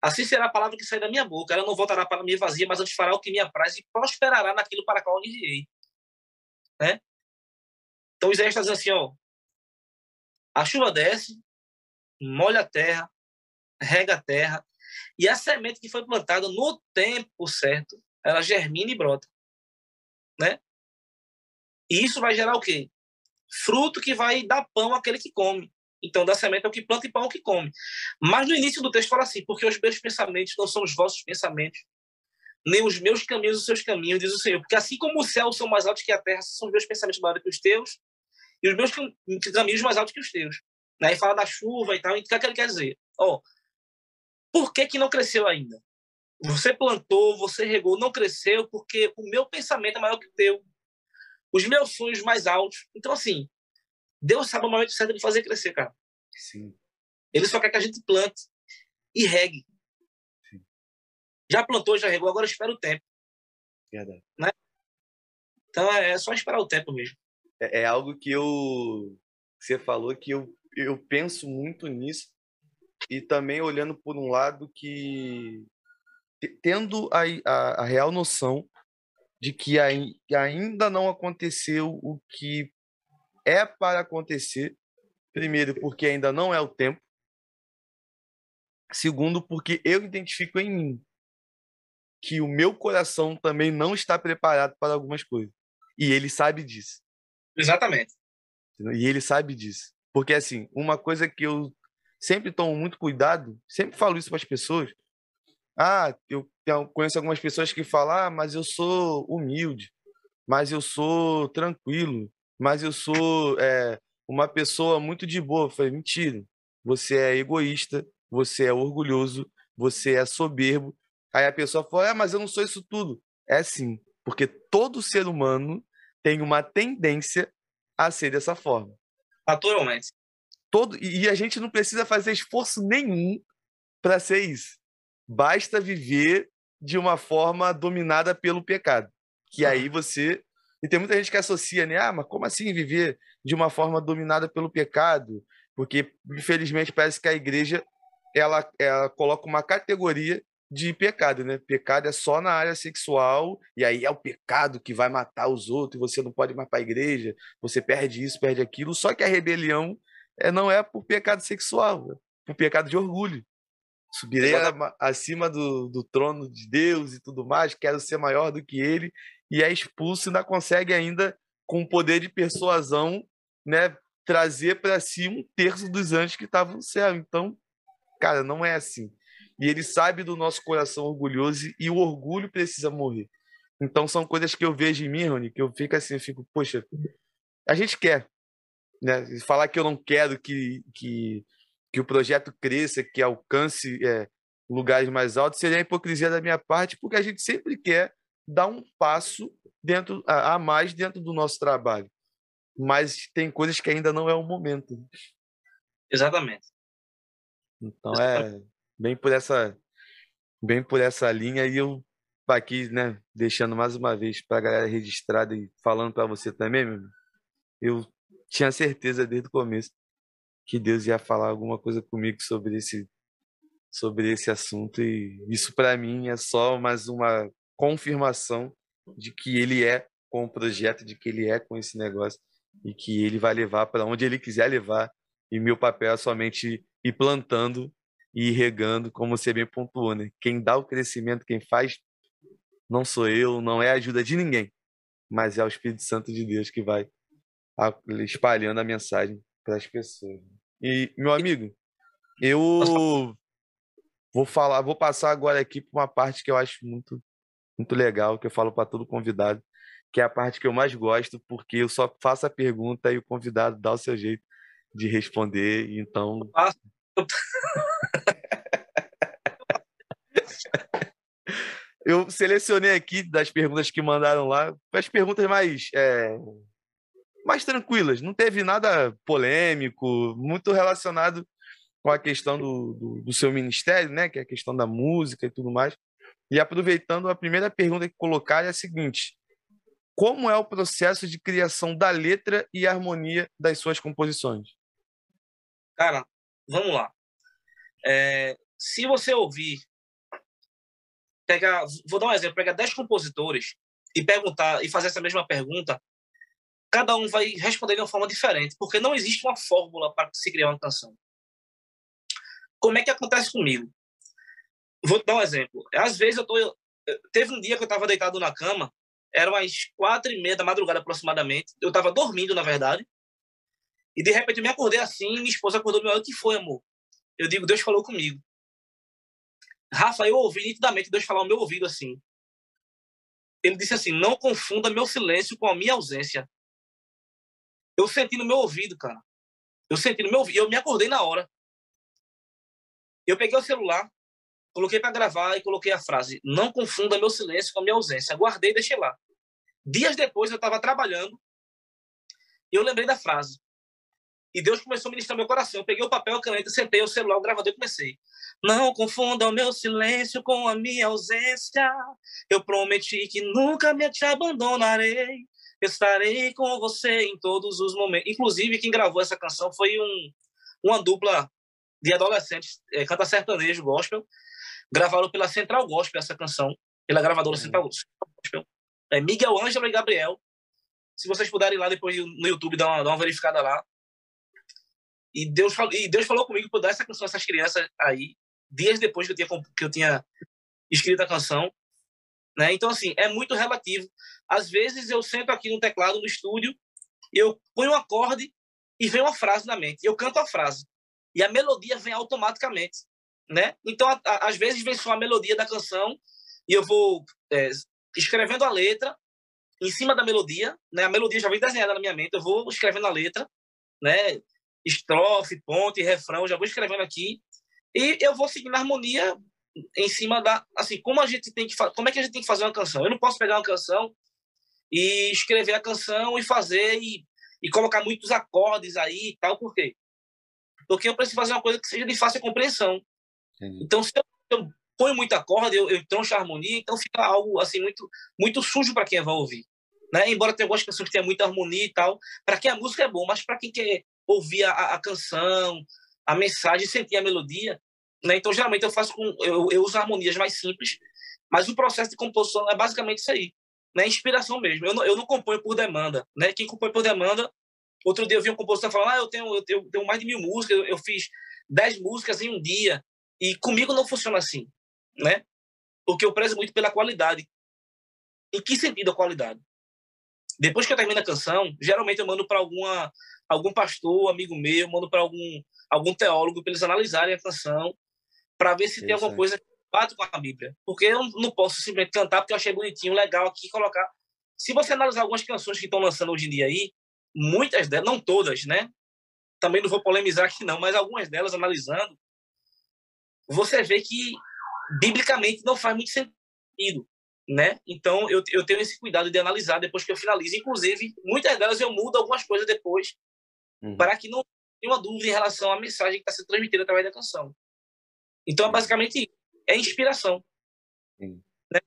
assim será a palavra que sai da minha boca. Ela não voltará para mim vazia, mas antes fará o que me apraz e prosperará naquilo para qual enviei. Né? Então Isaías está dizendo assim: ó, a chuva desce, molha a terra, rega a terra, e a semente que foi plantada no tempo certo, ela germina e brota. Né? E isso vai gerar o quê? Fruto que vai dar pão àquele que come. Então, da semente é o que planta e pão é o que come. Mas no início do texto fala assim: porque os meus pensamentos não são os vossos pensamentos, nem os meus caminhos os seus caminhos, diz o Senhor. Porque assim como os céus são mais altos que a terra, são os meus pensamentos maiores que os teus, e os meus caminhos mais altos que os teus. Aí fala da chuva e tal. E o que, é que ele quer dizer? Oh, por que, que não cresceu ainda? Você plantou, você regou, não cresceu, porque o meu pensamento é maior que o teu. Os meus sonhos mais altos. Então, assim, Deus sabe o momento certo de fazer crescer, cara. Sim. Ele só quer que a gente plante e regue. Sim. Já plantou, já regou, agora espera o tempo. Verdade. Né? Então é, só esperar o tempo mesmo. É, é algo que eu. Você falou que eu, eu penso muito nisso. E também olhando por um lado que. Tendo a, a, a real noção de que ainda não aconteceu o que é para acontecer. Primeiro, porque ainda não é o tempo. Segundo, porque eu identifico em mim que o meu coração também não está preparado para algumas coisas. E ele sabe disso. Exatamente. E ele sabe disso. Porque, assim, uma coisa que eu sempre tomo muito cuidado, sempre falo isso para as pessoas. Ah, eu conheço algumas pessoas que falam, ah, mas eu sou humilde, mas eu sou tranquilo, mas eu sou é, uma pessoa muito de boa. Eu falei, mentira. Você é egoísta, você é orgulhoso, você é soberbo. Aí a pessoa fala, ah, mas eu não sou isso tudo. É sim, porque todo ser humano tem uma tendência a ser dessa forma. Naturalmente. Todo, e a gente não precisa fazer esforço nenhum para ser isso. Basta viver de uma forma dominada pelo pecado. Que aí você e tem muita gente que associa, né? Ah, mas como assim viver de uma forma dominada pelo pecado? Porque, infelizmente, parece que a igreja ela, ela coloca uma categoria de pecado, né? Pecado é só na área sexual, e aí é o pecado que vai matar os outros, e você não pode mais para a igreja, você perde isso, perde aquilo. Só que a rebelião é, não é por pecado sexual, é por pecado de orgulho. Subirei a, acima do, do trono de Deus e tudo mais, quero ser maior do que ele, e é expulso e ainda consegue ainda, com o poder de persuasão, né, trazer para si um terço dos anjos que estavam no céu. Então, cara, não é assim. E ele sabe do nosso coração orgulhoso e o orgulho precisa morrer. Então são coisas que eu vejo em mim, Rony, que eu fico assim, eu fico, poxa, a gente quer, né? Falar que eu não quero que, que, que o projeto cresça, que alcance é, lugares mais altos, seria a hipocrisia da minha parte, porque a gente sempre quer dar um passo dentro a, a mais dentro do nosso trabalho. Mas tem coisas que ainda não é o momento. Exatamente. Então é bem por essa bem por essa linha e eu aqui, né, deixando mais uma vez para a galera registrada e falando para você também, meu, eu tinha certeza desde o começo que Deus ia falar alguma coisa comigo sobre esse sobre esse assunto e isso para mim é só mais uma confirmação de que ele é com o projeto, de que ele é com esse negócio e que ele vai levar para onde ele quiser levar. E meu papel é somente ir plantando e ir regando, como você bem pontuou, né? Quem dá o crescimento, quem faz não sou eu, não é a ajuda de ninguém, mas é o Espírito Santo de Deus que vai espalhando a mensagem para as pessoas. E, meu amigo, eu vou falar, vou passar agora aqui para uma parte que eu acho muito, muito legal, que eu falo para todo convidado, que é a parte que eu mais gosto, porque eu só faço a pergunta e o convidado dá o seu jeito de responder. Então. eu selecionei aqui das perguntas que mandaram lá, as perguntas mais é, mais tranquilas. Não teve nada polêmico, muito relacionado com a questão do, do, do, seu ministério, né? Que é a questão da música e tudo mais. E aproveitando, a primeira pergunta que colocar é a seguinte: Como é o processo de criação da letra e harmonia das suas composições? Cara, vamos lá. É, se você ouvir, pegar, vou dar um exemplo, pegar 10 compositores e perguntar e fazer essa mesma pergunta, cada um vai responder de uma forma diferente, porque não existe uma fórmula para se criar uma canção. Como é que acontece comigo? Vou dar um exemplo. Às vezes eu tô. Teve um dia que eu estava deitado na cama, eram as quatro e meia da madrugada aproximadamente. Eu estava dormindo, na verdade. E de repente eu me acordei assim, minha esposa acordou me o que foi, amor? Eu digo, Deus falou comigo. Rafa, eu ouvi nitidamente Deus falar ao meu ouvido assim. Ele disse assim: Não confunda meu silêncio com a minha ausência. Eu senti no meu ouvido, cara. Eu senti no meu ouvido. Eu me acordei na hora. Eu peguei o celular, coloquei para gravar e coloquei a frase: Não confunda meu silêncio com a minha ausência. Guardei e deixei lá. Dias depois eu estava trabalhando e eu lembrei da frase. E Deus começou a ministrar meu coração. Eu peguei o papel, a caneta, sentei o celular, o gravador e comecei. Não confunda o meu silêncio com a minha ausência. Eu prometi que nunca me te abandonarei. Estarei com você em todos os momentos. Inclusive, quem gravou essa canção foi um, uma dupla de adolescentes, é, canta sertanejo gospel. Gravaram pela Central Gospel essa canção, pela gravadora uhum. Central Gospel. É Miguel Ângelo e Gabriel. Se vocês puderem lá depois no YouTube dar uma, dar uma verificada lá. E Deus, falou, e Deus falou comigo para dar essa canção a essas crianças aí, dias depois que eu tinha, que eu tinha escrito a canção. Né? Então, assim, é muito relativo. Às vezes eu sento aqui no teclado, no estúdio, eu ponho um acorde e vem uma frase na mente. Eu canto a frase. E a melodia vem automaticamente. Né? Então, a, a, às vezes vem só a melodia da canção e eu vou é, escrevendo a letra em cima da melodia. Né? A melodia já vem desenhada na minha mente. Eu vou escrevendo a letra, né? estrofe, ponte, refrão, já vou escrevendo aqui. E eu vou seguindo a harmonia em cima da assim como a gente tem que como é que a gente tem que fazer uma canção? Eu não posso pegar uma canção e escrever a canção e fazer e, e colocar muitos acordes aí e tal por quê? Porque eu preciso fazer uma coisa que seja de fácil compreensão. Entendi. então se eu, eu ponho muito acorde eu, eu troncho a harmonia então fica algo assim muito muito sujo para quem vai ouvir né? Embora tenha algumas canções que tenham muita harmonia e tal para quem a música é bom mas para quem quer ouvir a, a canção a mensagem sentir a melodia né? Então, geralmente, eu faço com. Eu, eu uso harmonias mais simples, mas o processo de composição é basicamente isso aí. Né? Inspiração mesmo. Eu não, eu não componho por demanda. Né? Quem compõe por demanda. Outro dia eu vi um compositor falando: ah, eu tenho, eu tenho, eu tenho mais de mil músicas, eu, eu fiz dez músicas em um dia. E comigo não funciona assim. Né? Porque eu prezo muito pela qualidade. Em que sentido a qualidade? Depois que eu termino a canção, geralmente eu mando para alguma algum pastor, amigo meu, mando para algum algum teólogo para eles analisarem a canção para ver se tem alguma coisa que bate com a Bíblia. Porque eu não posso simplesmente cantar porque eu achei bonitinho, legal aqui colocar. Se você analisar algumas canções que estão lançando hoje em dia aí, muitas delas, não todas, né? Também não vou polemizar aqui não, mas algumas delas analisando, você vê que biblicamente não faz muito sentido, né? Então eu, eu tenho esse cuidado de analisar depois que eu finalizo. Inclusive, muitas delas eu mudo algumas coisas depois uhum. para que não tenha uma dúvida em relação à mensagem que está sendo transmitida através da canção. Então, é basicamente é inspiração. Né?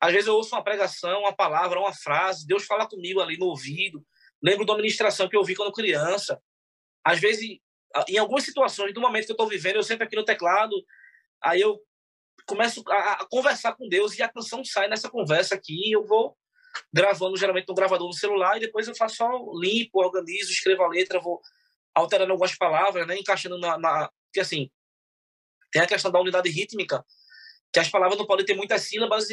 Às vezes eu ouço uma pregação, uma palavra, uma frase, Deus fala comigo ali no ouvido. Lembro da ministração que eu ouvi quando criança. Às vezes, em algumas situações, do momento que eu estou vivendo, eu sento aqui no teclado, aí eu começo a, a, conversar com Deus e a canção sai nessa conversa aqui. Eu vou gravando, geralmente, no gravador no celular, e depois eu faço só limpo, organizo, escrevo a letra, vou alterando algumas palavras, né, encaixando na, na. Porque assim, tem a questão da unidade rítmica, que as palavras não podem ter muitas sílabas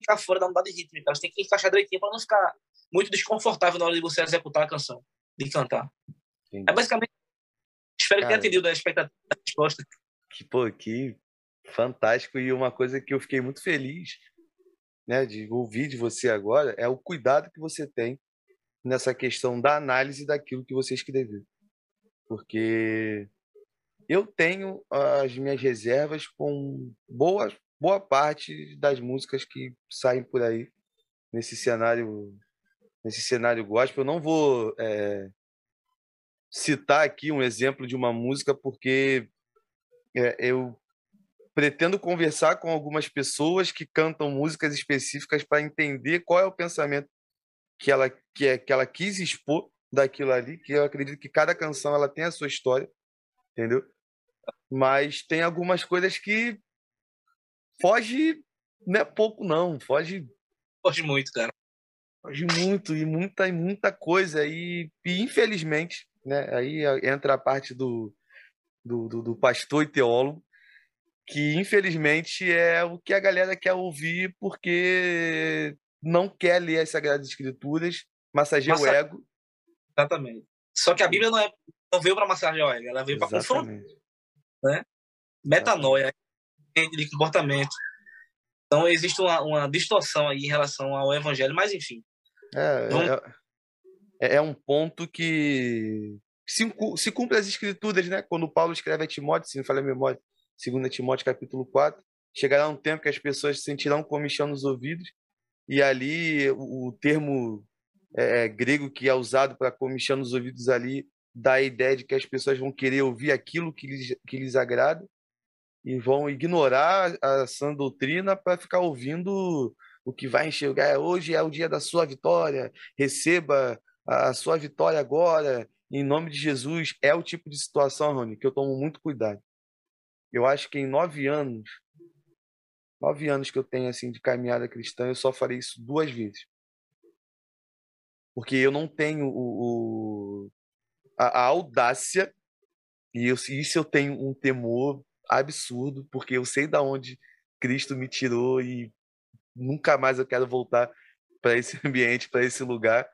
ficar fora da unidade rítmica, elas têm que encaixar direitinho para não ficar muito desconfortável na hora de você executar a canção, de cantar. Entendi. É basicamente. Espero Cara, que tenha atendido a expectativa da resposta. Que, pô, que fantástico. E uma coisa que eu fiquei muito feliz né, de ouvir de você agora é o cuidado que você tem nessa questão da análise daquilo que você escreveu. Porque eu tenho as minhas reservas com boa, boa parte das músicas que saem por aí nesse cenário nesse cenário gospel. Eu não vou é, citar aqui um exemplo de uma música porque é, eu pretendo conversar com algumas pessoas que cantam músicas específicas para entender qual é o pensamento que ela que, é, que ela quis expor daquilo ali, que eu acredito que cada canção ela tem a sua história, entendeu? Mas tem algumas coisas que foge não é pouco não, foge foge muito, cara. Foge muito e muita e muita coisa e, e infelizmente, né, aí entra a parte do do, do, do pastor e teólogo, que infelizmente é o que a galera quer ouvir porque não quer ler as Sagradas Escrituras, massageia Massa... o ego. Exatamente. Só que a Bíblia não, é, não veio para massagear o ego, ela veio para confrontar. Né? Metanoia, de comportamento. Então existe uma, uma, distorção aí em relação ao evangelho, mas enfim. É, é, é, é um ponto que se, se cumpre as escrituras, né? Quando Paulo escreve a Timóteo, se não falha a memória, 2 Timóteo capítulo 4, chegará um tempo que as pessoas sentirão comichão nos ouvidos, e ali o, o termo é, é grego que é usado para comichão nos ouvidos ali dá a ideia de que as pessoas vão querer ouvir aquilo que lhes, que lhes agrada e vão ignorar a sã doutrina para ficar ouvindo o que vai enxergar. Hoje é o dia da sua vitória, receba a sua vitória agora, em nome de Jesus. É o tipo de situação, Rony, que eu tomo muito cuidado. Eu acho que em nove anos, nove anos que eu tenho assim de caminhada cristã, eu só farei isso duas vezes. Porque eu não tenho o, o a, a, audácia, e eu, isso eu tenho um temor absurdo, porque eu sei da onde Cristo me tirou e nunca mais eu quero voltar para esse ambiente, para esse lugar.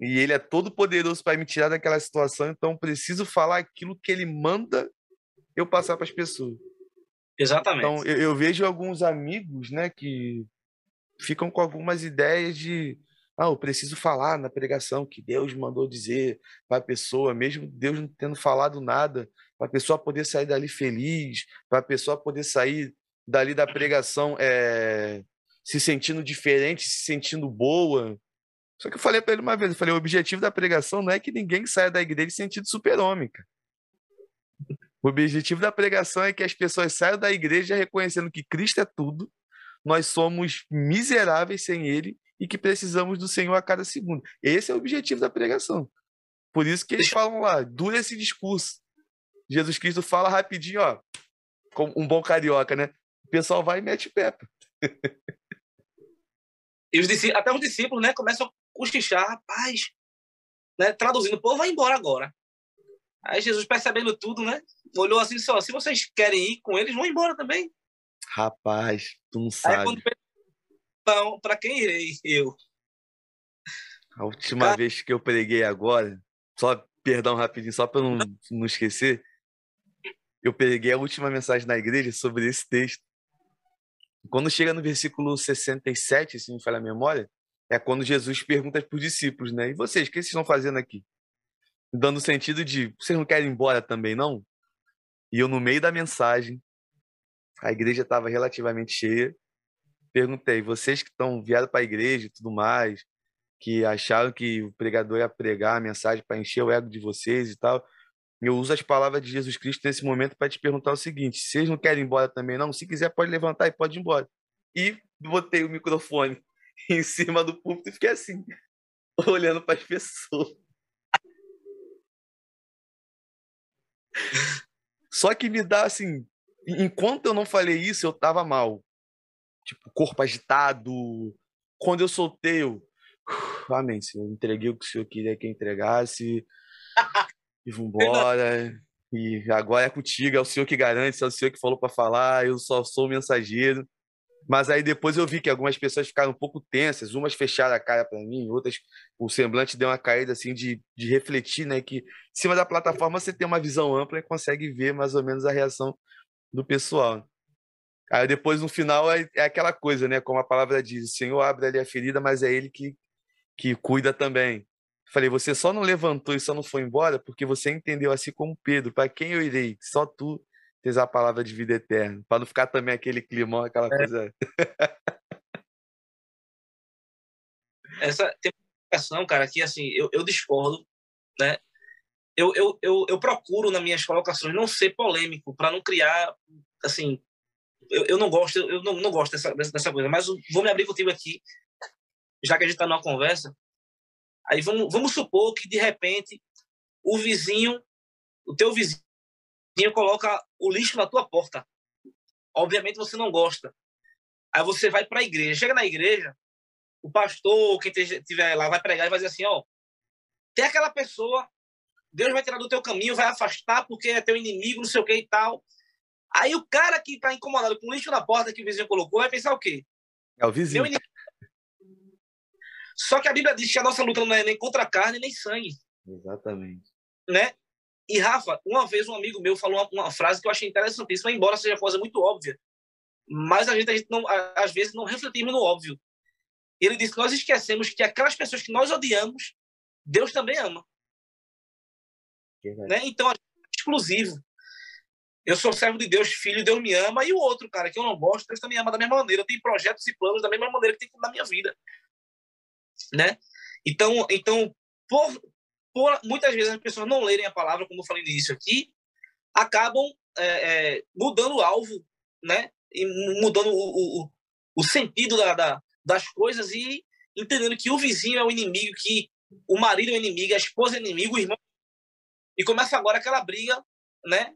E ele é todo poderoso para me tirar daquela situação, então preciso falar aquilo que ele manda eu passar para as pessoas. Exatamente. Então, eu, eu, vejo alguns amigos, né, que ficam com algumas ideias de, ah, eu preciso falar na pregação que Deus mandou dizer para a pessoa, mesmo Deus não tendo falado nada, para a pessoa poder sair dali feliz, para a pessoa poder sair dali da pregação é, se sentindo diferente, se sentindo boa. Só que eu falei para ele uma vez, eu falei, o objetivo da pregação não é que ninguém saia da igreja sentindo super-homem. O objetivo da pregação é que as pessoas saiam da igreja reconhecendo que Cristo é tudo, nós somos miseráveis sem Ele e que precisamos do Senhor a cada segundo. Esse é o objetivo da pregação. Por isso que eles falam lá, dura esse discurso. Jesus Cristo fala rapidinho, ó, como um bom carioca, né? O pessoal vai e mete pé. E os até os discípulos, né, começam a cochichar, rapaz, né, traduzindo, pô, vai embora agora. Aí Jesus, percebendo tudo, né? Olhou assim só, se vocês querem ir com eles, vão embora também. Rapaz, tu não sabe. Aí, quando... Então, para quem irei? Eu. A última Cara... vez que eu preguei agora, só, perdão rapidinho, só para não, não esquecer, eu preguei a última mensagem na igreja sobre esse texto. Quando chega no versículo 67, se me falha a memória, é quando Jesus pergunta para os discípulos, né? E vocês, o que vocês estão fazendo aqui? dando sentido de vocês não querem ir embora também, não? E eu, no meio da mensagem, a igreja estava relativamente cheia. Perguntei, vocês que estão vieram para a igreja e tudo mais, que acharam que o pregador ia pregar a mensagem para encher o ego de vocês e tal. Eu uso as palavras de Jesus Cristo nesse momento para te perguntar o seguinte: vocês não querem ir embora também, não? Se quiser, pode levantar e pode ir embora. E botei o microfone em cima do púlpito e fiquei assim, olhando para as pessoas. Só que me dá assim, enquanto eu não falei isso, eu tava mal. Tipo, corpo agitado. Quando eu soltei, eu. Amém, Senhor. Entreguei o que o Senhor queria que eu entregasse. e vambora. E agora é contigo, é o Senhor que garante, é o Senhor que falou para falar, eu só sou o mensageiro. Mas aí depois eu vi que algumas pessoas ficaram um pouco tensas, umas fecharam a cara para mim, outras o semblante deu uma caída assim de, de refletir, né? Que em cima da plataforma você tem uma visão ampla e consegue ver mais ou menos a reação do pessoal. Aí depois no final é, é aquela coisa, né? Como a palavra diz, o Senhor abre ali a ferida, mas é Ele que, que cuida também. Falei, você só não levantou e só não foi embora porque você entendeu assim como Pedro, para quem eu irei? Só tu tens a palavra de vida eterna, para não ficar também aquele climão, aquela é. coisa. Essa tem uma questão, cara, que assim, eu, eu discordo, né? Eu, eu, eu, eu procuro nas minhas colocações não ser polêmico, para não criar, assim, eu, eu não gosto, eu não, não gosto dessa, dessa coisa, mas vou me abrir contigo aqui, já que a gente está numa conversa. Aí vamos, vamos supor que, de repente, o vizinho, o teu vizinho, coloca o lixo na tua porta. Obviamente você não gosta. Aí você vai para a igreja. Chega na igreja, o pastor, quem estiver lá, vai pregar e vai dizer assim: ó, tem aquela pessoa, Deus vai tirar do teu caminho, vai afastar porque é teu inimigo, não sei o que e tal. Aí o cara que está incomodado com o lixo na porta que o vizinho colocou vai pensar o quê? É o vizinho. Só que a Bíblia diz que a nossa luta não é nem contra a carne nem sangue. Exatamente. Né? E, Rafa, uma vez um amigo meu falou uma, uma frase que eu achei interessantíssima, embora seja coisa muito óbvia. Mas a gente, a gente não, às vezes não refletimos no óbvio. Ele disse que nós esquecemos que aquelas pessoas que nós odiamos, Deus também ama. Né? Então, é exclusivo. Eu sou servo de Deus, filho, Deus me ama, e o outro, cara, que eu não gosto, Deus também ama da mesma maneira. Eu tenho projetos e planos da mesma maneira que tem na minha vida. Né? Então, então por, por muitas vezes as pessoas não lerem a palavra, como eu falei no início aqui, acabam é, é, mudando o alvo, né? E mudando o, o, o sentido da, da, das coisas e entendendo que o vizinho é o inimigo, que o marido é o inimigo, a esposa é o inimigo, o irmão. E começa agora aquela briga, né?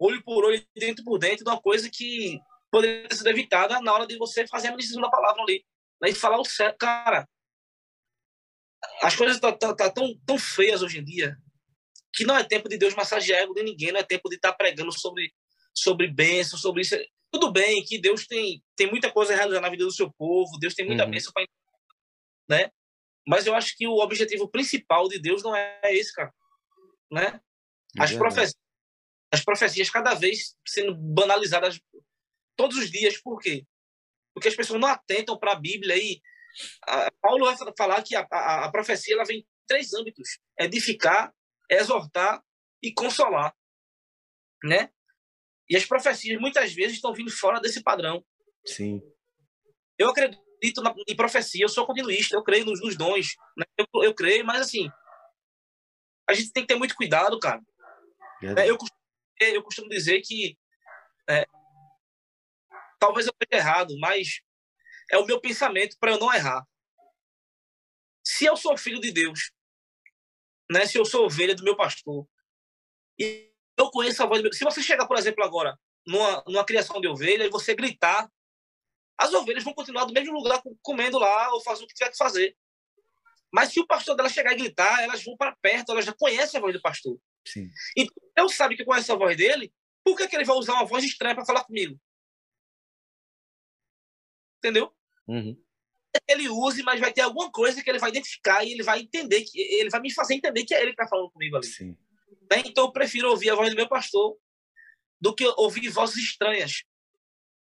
Olho por olho, dentro por dentro, de uma coisa que poderia ser evitada na hora de você fazer a ministração da palavra ali. Né? E falar o certo. Cara, as coisas estão tá, tá, tá tão, tão feias hoje em dia que não é tempo de Deus massagear ego de ninguém, não é tempo de estar tá pregando sobre, sobre bênção, sobre isso. Tudo bem que Deus tem, tem muita coisa a realizar na vida do seu povo, Deus tem muita uhum. bênção para. Né? Mas eu acho que o objetivo principal de Deus não é esse, cara. Né? As, profecias, as profecias cada vez sendo banalizadas todos os dias, por quê? Porque as pessoas não atentam para a Bíblia e Paulo vai falar que a, a, a profecia ela vem em três âmbitos: edificar, exortar e consolar, né? E as profecias muitas vezes estão vindo fora desse padrão. Sim. Eu acredito na, em profecia, eu sou continuista, eu creio nos, nos dons, né? eu, eu, creio, mas assim, a gente tem que ter muito cuidado, cara. É, eu, costumo, eu costumo dizer que é, talvez eu esteja errado, mas é o meu pensamento para eu não errar. Se eu sou filho de Deus, né? Se eu sou ovelha do meu pastor, e eu conheço a voz do meu... Se você chegar, por exemplo, agora numa, numa criação de ovelha e você gritar, as ovelhas vão continuar do mesmo lugar comendo lá ou fazendo o que tiver que fazer. Mas se o pastor dela chegar e gritar, elas vão para perto, elas já conhecem a voz do pastor. Sim. Então, eu sabe que conhece a voz dele, por que, que ele vai usar uma voz estranha para falar comigo? Entendeu? Uhum. Ele use, mas vai ter alguma coisa que ele vai identificar e ele vai entender, que ele vai me fazer entender que é ele que está falando comigo ali. Sim. Né? Então eu prefiro ouvir a voz do meu pastor do que ouvir vozes estranhas,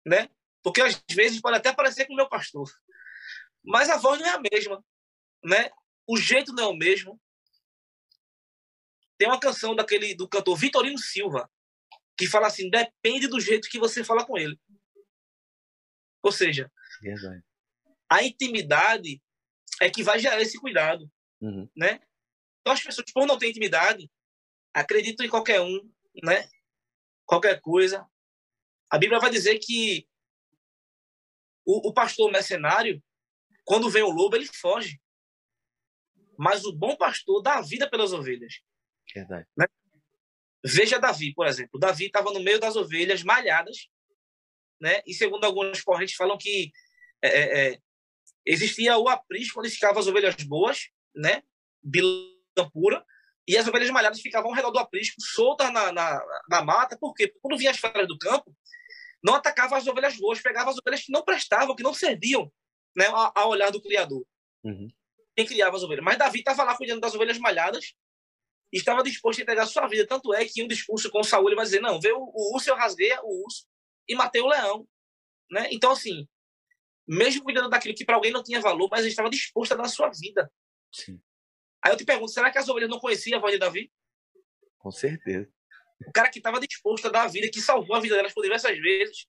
né? Porque às vezes pode até parecer com o meu pastor, mas a voz não é a mesma, né? O jeito não é o mesmo. Tem uma canção daquele do cantor Vitorino Silva que fala assim: depende do jeito que você fala com ele. Ou seja, Verdade a intimidade é que vai gerar esse cuidado, uhum. né? Então as pessoas, por não ter intimidade, acreditam em qualquer um, né? Qualquer coisa. A Bíblia vai dizer que o, o pastor mercenário, quando vem o lobo, ele foge. Mas o bom pastor dá a vida pelas ovelhas. Verdade. Né? Veja Davi, por exemplo. Davi estava no meio das ovelhas malhadas, né? E segundo algumas correntes falam que é, é, é existia o aprisco onde ficavam as ovelhas boas, né? Bilã pura, e as ovelhas malhadas ficavam ao redor do aprisco, soltas na, na, na mata, por quê? Porque quando vinha as feras do campo, não atacava as ovelhas boas, pegava as ovelhas que não prestavam, que não serviam né, ao olhar do criador. Uhum. Quem criava as ovelhas. Mas Davi estava lá cuidando das ovelhas malhadas estava disposto a entregar sua vida. Tanto é que em um discurso com Saul ele vai dizer: Não, veio o urso, eu rasguei o urso e matei o leão. Né? Então, assim, mesmo cuidando daquilo que para alguém não tinha valor, mas ele estava disposto a dar a sua vida. Sim. Aí eu te pergunto: será que as ovelhas não conheciam a voz de Davi? Com certeza. O cara que estava disposto a dar a vida, que salvou a vida delas por diversas vezes.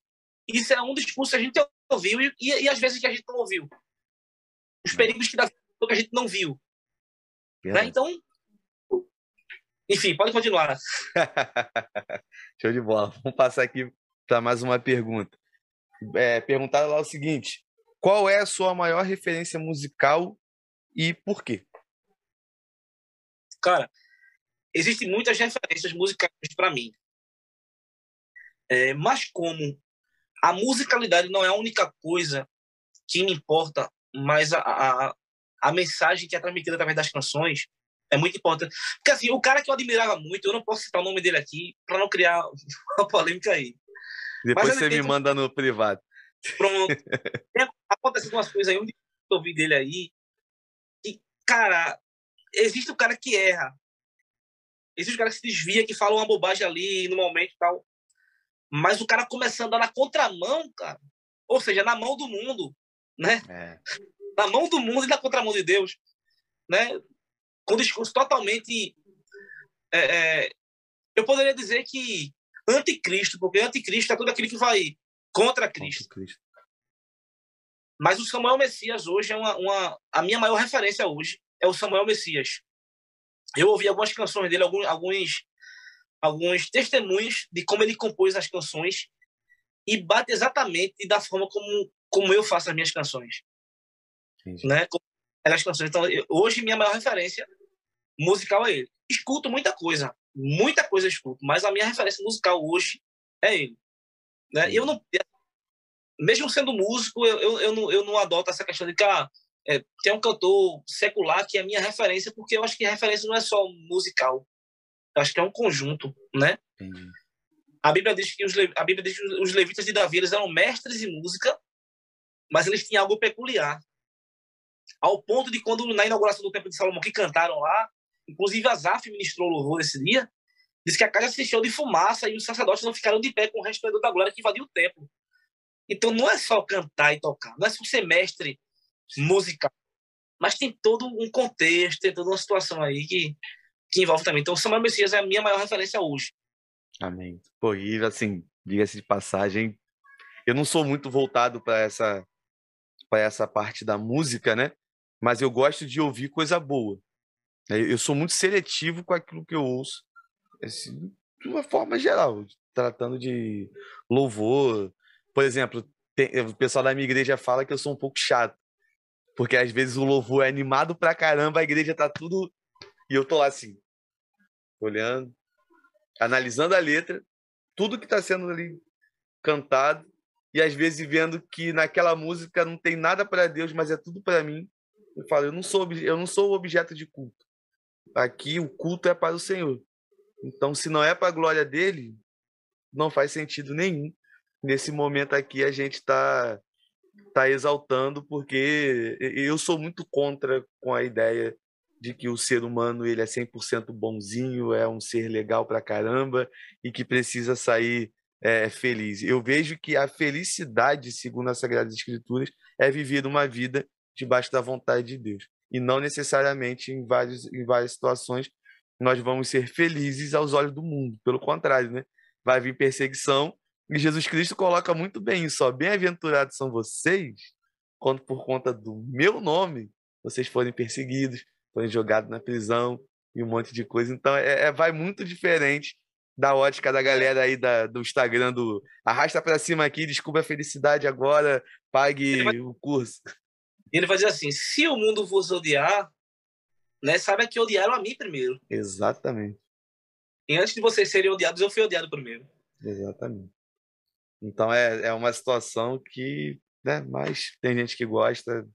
Isso é um discurso que a gente ouviu e, e, e às vezes que a gente não ouviu. Os perigos que Davi que a gente não viu. Né? Então, enfim, pode continuar. Show de bola. Vamos passar aqui para mais uma pergunta. É, perguntaram lá o seguinte: qual é a sua maior referência musical e por quê? Cara, existem muitas referências musicais para mim. É, mas como a musicalidade não é a única coisa que me importa, mas a, a, a mensagem que é transmitida através das canções é muito importante. Porque assim, o cara que eu admirava muito, eu não posso citar o nome dele aqui para não criar uma polêmica aí. Depois você me manda no privado. Pronto. Tem acontecido umas coisas aí, um eu ouvi dele aí, e, cara, existe o cara que erra. Existe o cara que se desvia, que fala uma bobagem ali no momento e tal. Mas o cara começando a andar na contramão, cara. Ou seja, na mão do mundo, né? É. Na mão do mundo e na contramão de Deus, né? Com um discurso totalmente... É, é, eu poderia dizer que anticristo, porque anticristo é tudo aquilo que vai contra Cristo. Contra Cristo. Mas o Samuel Messias hoje é uma, uma, A minha maior referência hoje é o Samuel Messias. Eu ouvi algumas canções dele, alguns, alguns, alguns testemunhos de como ele compôs as canções e bate exatamente da forma como, como eu faço as minhas canções. Entendi. Né? As canções. Então, hoje, minha maior referência musical é ele. Escuto muita coisa, muita coisa escuto, mas a minha referência musical hoje é ele. Né? Eu não, mesmo sendo músico, eu, eu, eu, não, eu não adoto essa questão de que ah, é, tem um cantor secular que é a minha referência, porque eu acho que a referência não é só musical. Eu acho que é um conjunto, né? Entendi. A Bíblia diz que os, a Bíblia diz que os levitas de Davi eles eram mestres em música, mas eles tinham algo peculiar. Ao ponto de quando na inauguração do Templo de Salomão que cantaram lá, inclusive Azaf ministrou louvor esse dia, Diz que a casa se encheu de fumaça e os sacerdotes não ficaram de pé com o resplendor da glória que invadiu o templo. Então não é só cantar e tocar, não é só ser mestre musical, mas tem todo um contexto, tem toda uma situação aí que, que envolve também. Então Samuel Messias é a minha maior referência hoje. Amém. Pô, e assim, diga-se de passagem, eu não sou muito voltado para essa para essa parte da música, né? Mas eu gosto de ouvir coisa boa. Eu sou muito seletivo com aquilo que eu ouço assim, de uma forma geral, tratando de louvor. Por exemplo, tem, o pessoal da minha igreja fala que eu sou um pouco chato, porque às vezes o louvor é animado pra caramba, a igreja tá tudo. E eu tô lá assim, olhando, analisando a letra, tudo que tá sendo ali cantado, e às vezes vendo que naquela música não tem nada para Deus, mas é tudo para mim. Eu falo, eu não sou eu não sou objeto de culto. Aqui o culto é para o Senhor. Então, se não é para a glória dele, não faz sentido nenhum. Nesse momento aqui, a gente está tá exaltando, porque eu sou muito contra com a ideia de que o ser humano ele é 100% bonzinho, é um ser legal para caramba e que precisa sair é, feliz. Eu vejo que a felicidade, segundo as Sagradas Escrituras, é viver uma vida debaixo da vontade de Deus. E não necessariamente em, vários, em várias situações nós vamos ser felizes aos olhos do mundo. Pelo contrário, né? Vai vir perseguição. E Jesus Cristo coloca muito bem isso. Bem-aventurados são vocês quando por conta do meu nome vocês forem perseguidos, forem jogados na prisão e um monte de coisa. Então, é, é vai muito diferente da ótica da galera aí da, do Instagram do arrasta para cima aqui, descubra a felicidade agora, pague vai... o curso. Ele vai dizer assim: se o mundo vos odiar, né, saiba que odiaram a mim primeiro. Exatamente. E antes de vocês serem odiados, eu fui odiado primeiro. Exatamente. Então é, é uma situação que, né, mas tem gente que gosta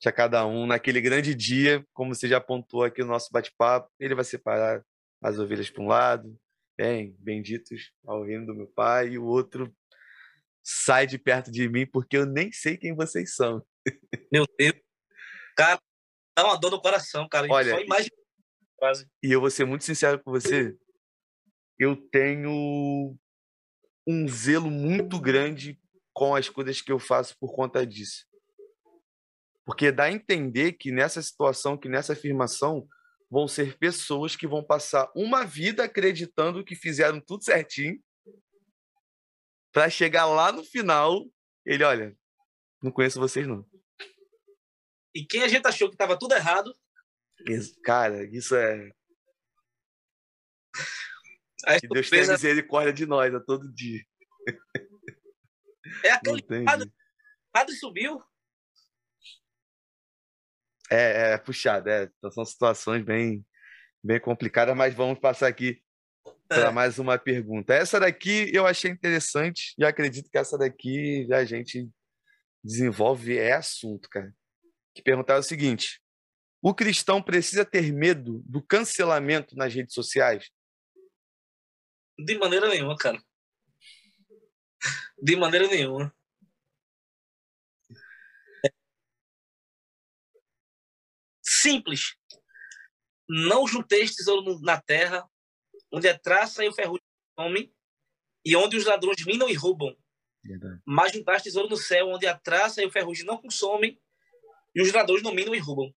de a cada um. Naquele grande dia, como você já apontou aqui no nosso bate-papo, ele vai separar as ovelhas para um lado, bem, benditos ao reino do meu pai, e o outro sai de perto de mim porque eu nem sei quem vocês são. Meu Deus. Cara, dá uma dor no coração, cara. Olha, Só imagina. Quase. E eu vou ser muito sincero com você. Eu tenho um zelo muito grande com as coisas que eu faço por conta disso. Porque dá a entender que nessa situação, que nessa afirmação, vão ser pessoas que vão passar uma vida acreditando que fizeram tudo certinho, para chegar lá no final, ele, olha, não conheço vocês não. E quem a gente achou que estava tudo errado, Cara, isso é. a Que Deus tenha misericórdia de nós a todo dia. é aquele padre, padre subiu. É, é puxado, é. São situações bem, bem complicadas, mas vamos passar aqui para É. mais uma pergunta. Essa daqui eu achei interessante e acredito que essa daqui a gente desenvolve é assunto, cara. Que perguntar o seguinte: o cristão precisa ter medo do cancelamento nas redes sociais? De maneira nenhuma, cara. De maneira nenhuma. Simples. Não junteis tesouro na terra, onde a traça e o ferrugem comem, e onde os ladrões minam e roubam. Mas juntaste tesouro no céu, onde a traça e o ferrugem não consomem, e os ladrões não minam e roubam.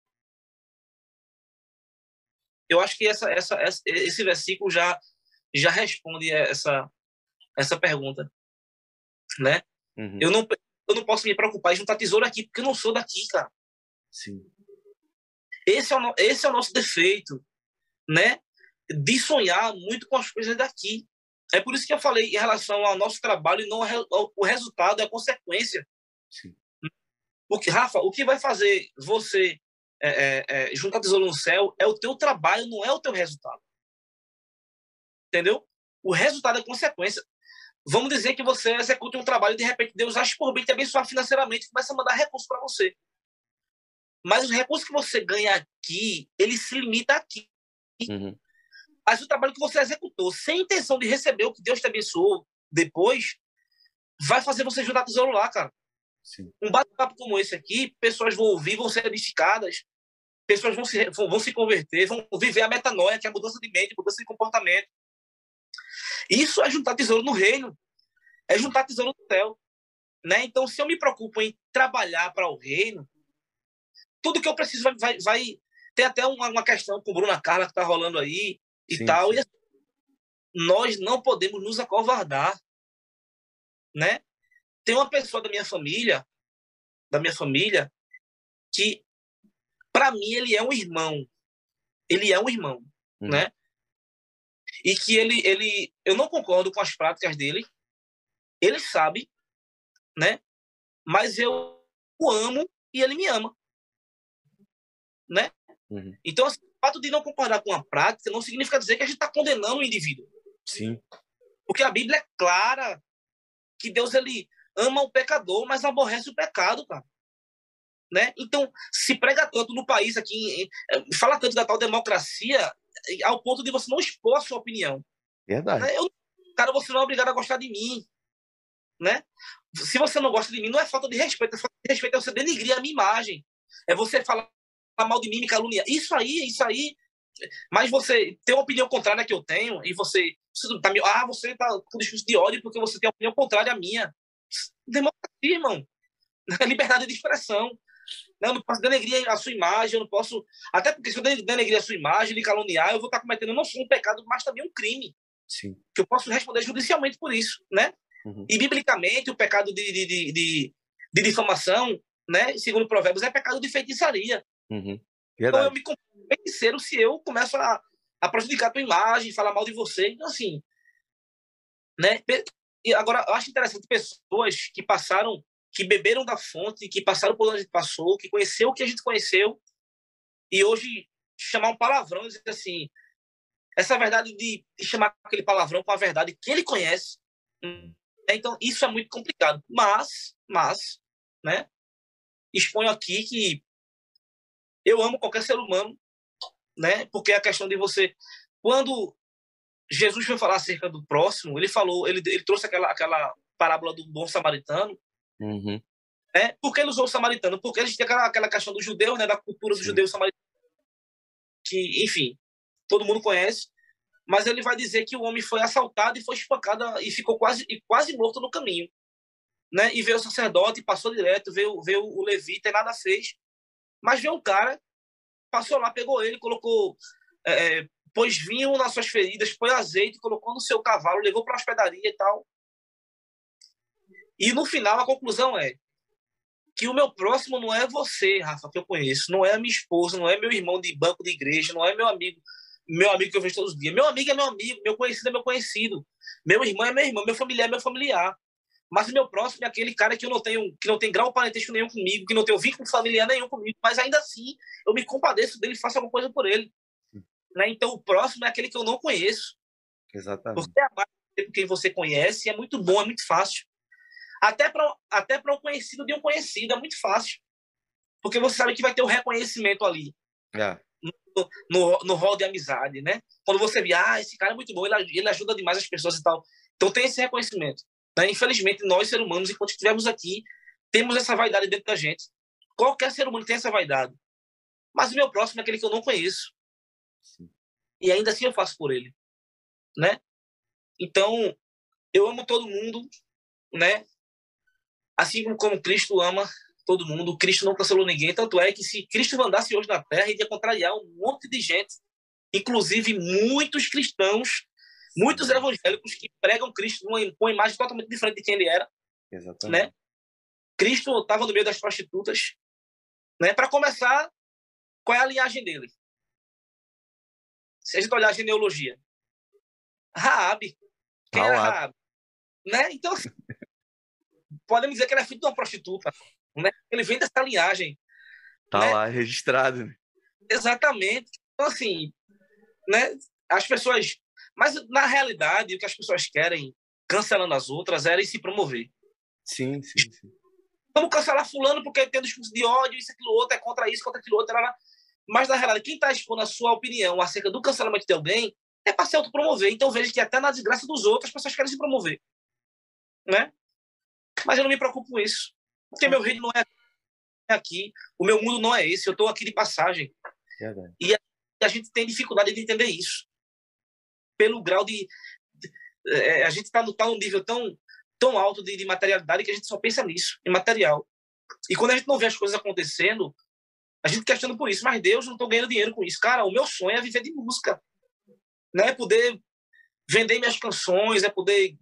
Eu acho que essa, essa, esse versículo já, já responde essa, essa pergunta. Né? Uhum, Eu, não, eu não posso me preocupar em juntar tesouro aqui, porque eu não sou daqui, cara. Sim. Esse é o, esse é o nosso defeito, né? De sonhar muito com as coisas daqui. É por isso que eu falei em relação ao nosso trabalho e não ao o resultado, é a consequência. Sim. Porque, Rafa, o que vai fazer você é, é, é, juntar tesouro no céu é o teu trabalho, não é o teu resultado. Entendeu? O resultado é consequência. Vamos dizer que você executa um trabalho e de repente Deus acha por bem te abençoar financeiramente e começa a mandar recursos para você. Mas os recursos que você ganha aqui, ele se limita aqui. Uhum, Mas o trabalho que você executou sem intenção de receber o que Deus te abençoou depois, vai fazer você juntar tesouro lá, cara. sim. Um bate-papo como esse aqui, pessoas vão ouvir, vão ser edificadas, pessoas vão se, vão, vão se converter, vão viver a metanoia, que é a mudança de mente, mudança de comportamento. Isso é juntar tesouro no reino, é juntar tesouro no céu. Né? Então, se eu me preocupo em trabalhar para o reino, tudo que eu preciso vai. vai, vai tem até uma, uma questão com Bruna Carla que está rolando aí e Sim, tal. sim. E assim, nós não podemos nos acovardar. Né? Tem uma pessoa da minha família, da minha família, que para mim ele é um irmão. Ele é um irmão, Hum. né? E que ele ele eu não concordo com as práticas dele. Ele sabe, né? Mas eu o amo e ele me ama. Né? Uhum, Então, assim, fato de não concordar com a prática não significa dizer que a gente está condenando o indivíduo. Sim. Porque a Bíblia é clara que Deus ele ama o pecador, mas aborrece o pecado, cara. Né? Então, se prega tanto no país aqui, fala tanto da tal democracia, ao ponto de você não expor a sua opinião. Verdade. né? Eu, cara, você não é obrigado a gostar de mim. Né? Se você não gosta de mim, não é falta de respeito. É falta de respeito é você denigrir a minha imagem. É você falar mal de mim, me caluniar. Isso aí, isso aí. Mas você tem uma opinião contrária que eu tenho e você, você tá me, ah, você tá com discurso de ódio porque você tem uma opinião contrária à minha. Democracia, irmão. Liberdade de expressão. Eu não posso denegrir a sua imagem, eu não posso. Até porque se eu denegrir a sua imagem, lhe caluniar, eu vou estar cometendo não só um pecado, mas também um crime Sim. que eu posso responder judicialmente por isso, né? Uhum. E biblicamente o pecado de, de, de, de, de difamação, né? Segundo Provérbios, é pecado de feitiçaria. Uhum. Então eu me feiticeiro se eu começo a, a prejudicar a tua imagem, falar mal de você. Então assim, né? E agora eu acho interessante pessoas que passaram, que beberam da fonte, que passaram por onde a gente passou, que conheceu o que a gente conheceu e hoje chamar um palavrão e dizer assim, essa verdade de, de chamar aquele palavrão com a verdade que ele conhece. né? Então, isso é muito complicado. Mas, mas, né? Exponho aqui que eu amo qualquer ser humano, né? Porque a questão de você. Quando Jesus foi falar acerca do próximo, ele falou, ele, ele trouxe aquela, aquela, parábola do bom samaritano. Uhum. Né? Por que ele usou o samaritano? Porque a gente tem aquela, aquela questão do judeu, né, da cultura do Sim. judeu samaritano, que, enfim, todo mundo conhece. Mas ele vai dizer que o homem foi assaltado e foi espancado e ficou quase, e quase morto no caminho. Né? E veio o sacerdote, passou direto, veio, veio o levita e nada fez. Mas veio um cara, passou lá, pegou ele, colocou, é, é pôs vinho nas suas feridas, pôs azeite, colocou no seu cavalo, levou para a hospedaria e tal. E no final a conclusão é que o meu próximo não é você, Rafa, que eu conheço, não é a minha esposa, não é meu irmão de banco de igreja, não é meu amigo, meu amigo que eu vejo todos os dias. Meu amigo é meu amigo, meu conhecido é meu conhecido, meu irmão é meu irmão, meu familiar é meu familiar. Mas o meu próximo é aquele cara que eu não tenho, que não tem grau parentesco nenhum comigo, que não tem vínculo familiar nenhum comigo, mas ainda assim eu me compadeço dele e faço alguma coisa por ele. Né? Então o próximo é aquele que eu não conheço. Exatamente. Você amar quem você conhece é muito bom, é muito fácil. Até para até um conhecido de um conhecido é muito fácil. Porque você sabe que vai ter o um reconhecimento ali. É. No, no, no hall de amizade, né? Quando você vê, ah, esse cara é muito bom, ele, ele ajuda demais as pessoas e tal. Então tem esse reconhecimento. Né? Infelizmente, nós, seres humanos, enquanto estivermos aqui, temos essa vaidade dentro da gente. Qualquer ser humano tem essa vaidade. Mas o meu próximo é aquele que eu não conheço. Sim. E ainda assim eu faço por ele. Né? Então, eu amo todo mundo, né? Assim como Cristo ama todo mundo, Cristo não cancelou ninguém. Tanto é que se Cristo andasse hoje na Terra, ele ia contrariar um monte de gente, inclusive muitos cristãos Muitos evangélicos que pregam Cristo com uma imagem totalmente diferente de quem ele era. Exatamente. Né? Cristo estava no meio das prostitutas. Né? Para começar, qual é a linhagem dele? Se a gente olhar a genealogia. Raabe. Quem era Raabe? Né? Então, assim, podemos dizer que ele é filho de uma prostituta. Né? Ele vem dessa linhagem. Tá né? lá, registrado. Né? Exatamente. Então, assim, né? as pessoas mas, na realidade, o que as pessoas querem, cancelando as outras, era se promover. Sim, sim, sim. Vamos cancelar fulano porque tem discurso de ódio, isso, aquilo, outro, é contra isso, contra aquilo, outro. Mas, na realidade, quem está expondo a sua opinião acerca do cancelamento de alguém é para se autopromover. Então, veja que até na desgraça dos outros, as pessoas querem se promover. Né? Mas eu não me preocupo com isso. Porque meu reino não é aqui. O meu mundo não é esse. Eu estou aqui de passagem. Verdade. E a gente tem dificuldade de entender isso pelo grau de. É, a gente está tá num nível tão, tão alto de, de materialidade que a gente só pensa nisso, em material. E quando a gente não vê as coisas acontecendo, a gente questiona por isso. Mas Deus, não estou ganhando dinheiro com isso. Cara, o meu sonho é viver de música. Né? Poder vender minhas canções, é poder.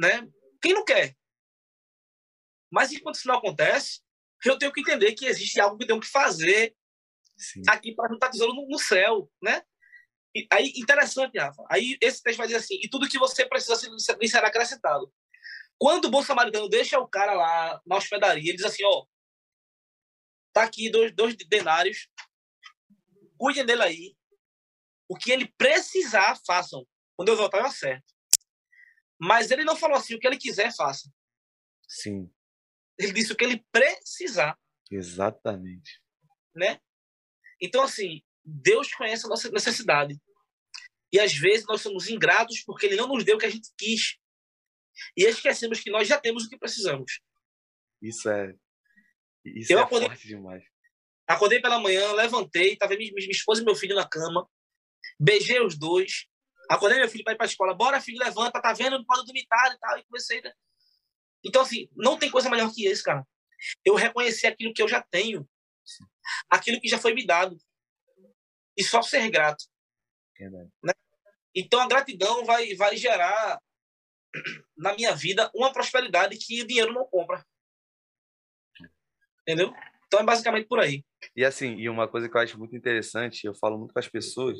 Né? Quem não quer? Mas enquanto isso não acontece, eu tenho que entender que existe algo que eu tenho que fazer Sim. aqui para juntar tesouro no, no céu, né? Aí, interessante, Rafa. Aí esse texto vai dizer assim: e tudo que você precisa lhe será acrescentado. Quando o bom samaritano deixa o cara lá na hospedaria, ele diz assim: ó, tá aqui dois, dois denários, cuidem dele aí. O que ele precisar, façam. Quando eu voltar, eu acerto. Mas ele não falou assim: o que ele quiser, faça. Sim. Ele disse o que ele precisar. Exatamente. Né? Então, assim, Deus conhece a nossa necessidade. E às vezes nós somos ingratos porque Ele não nos deu o que a gente quis. E esquecemos que nós já temos o que precisamos. Isso é. Isso eu é acordei, forte demais. Acordei pela manhã, levantei, estava minha, minha esposa e meu filho na cama. Beijei os dois. Acordei meu filho para ir para a escola. Bora, filho, levanta, tá vendo? Pode dormitar e tal. E comecei. Né? Então, assim, não tem coisa melhor que isso, cara. Eu reconhecer aquilo que eu já tenho. Aquilo que já foi me dado e só ser grato. Né? Então a gratidão vai, vai gerar na minha vida uma prosperidade que o dinheiro não compra. Entendeu? Então é basicamente por aí. E assim, e uma coisa que eu acho muito interessante, eu falo muito com as pessoas,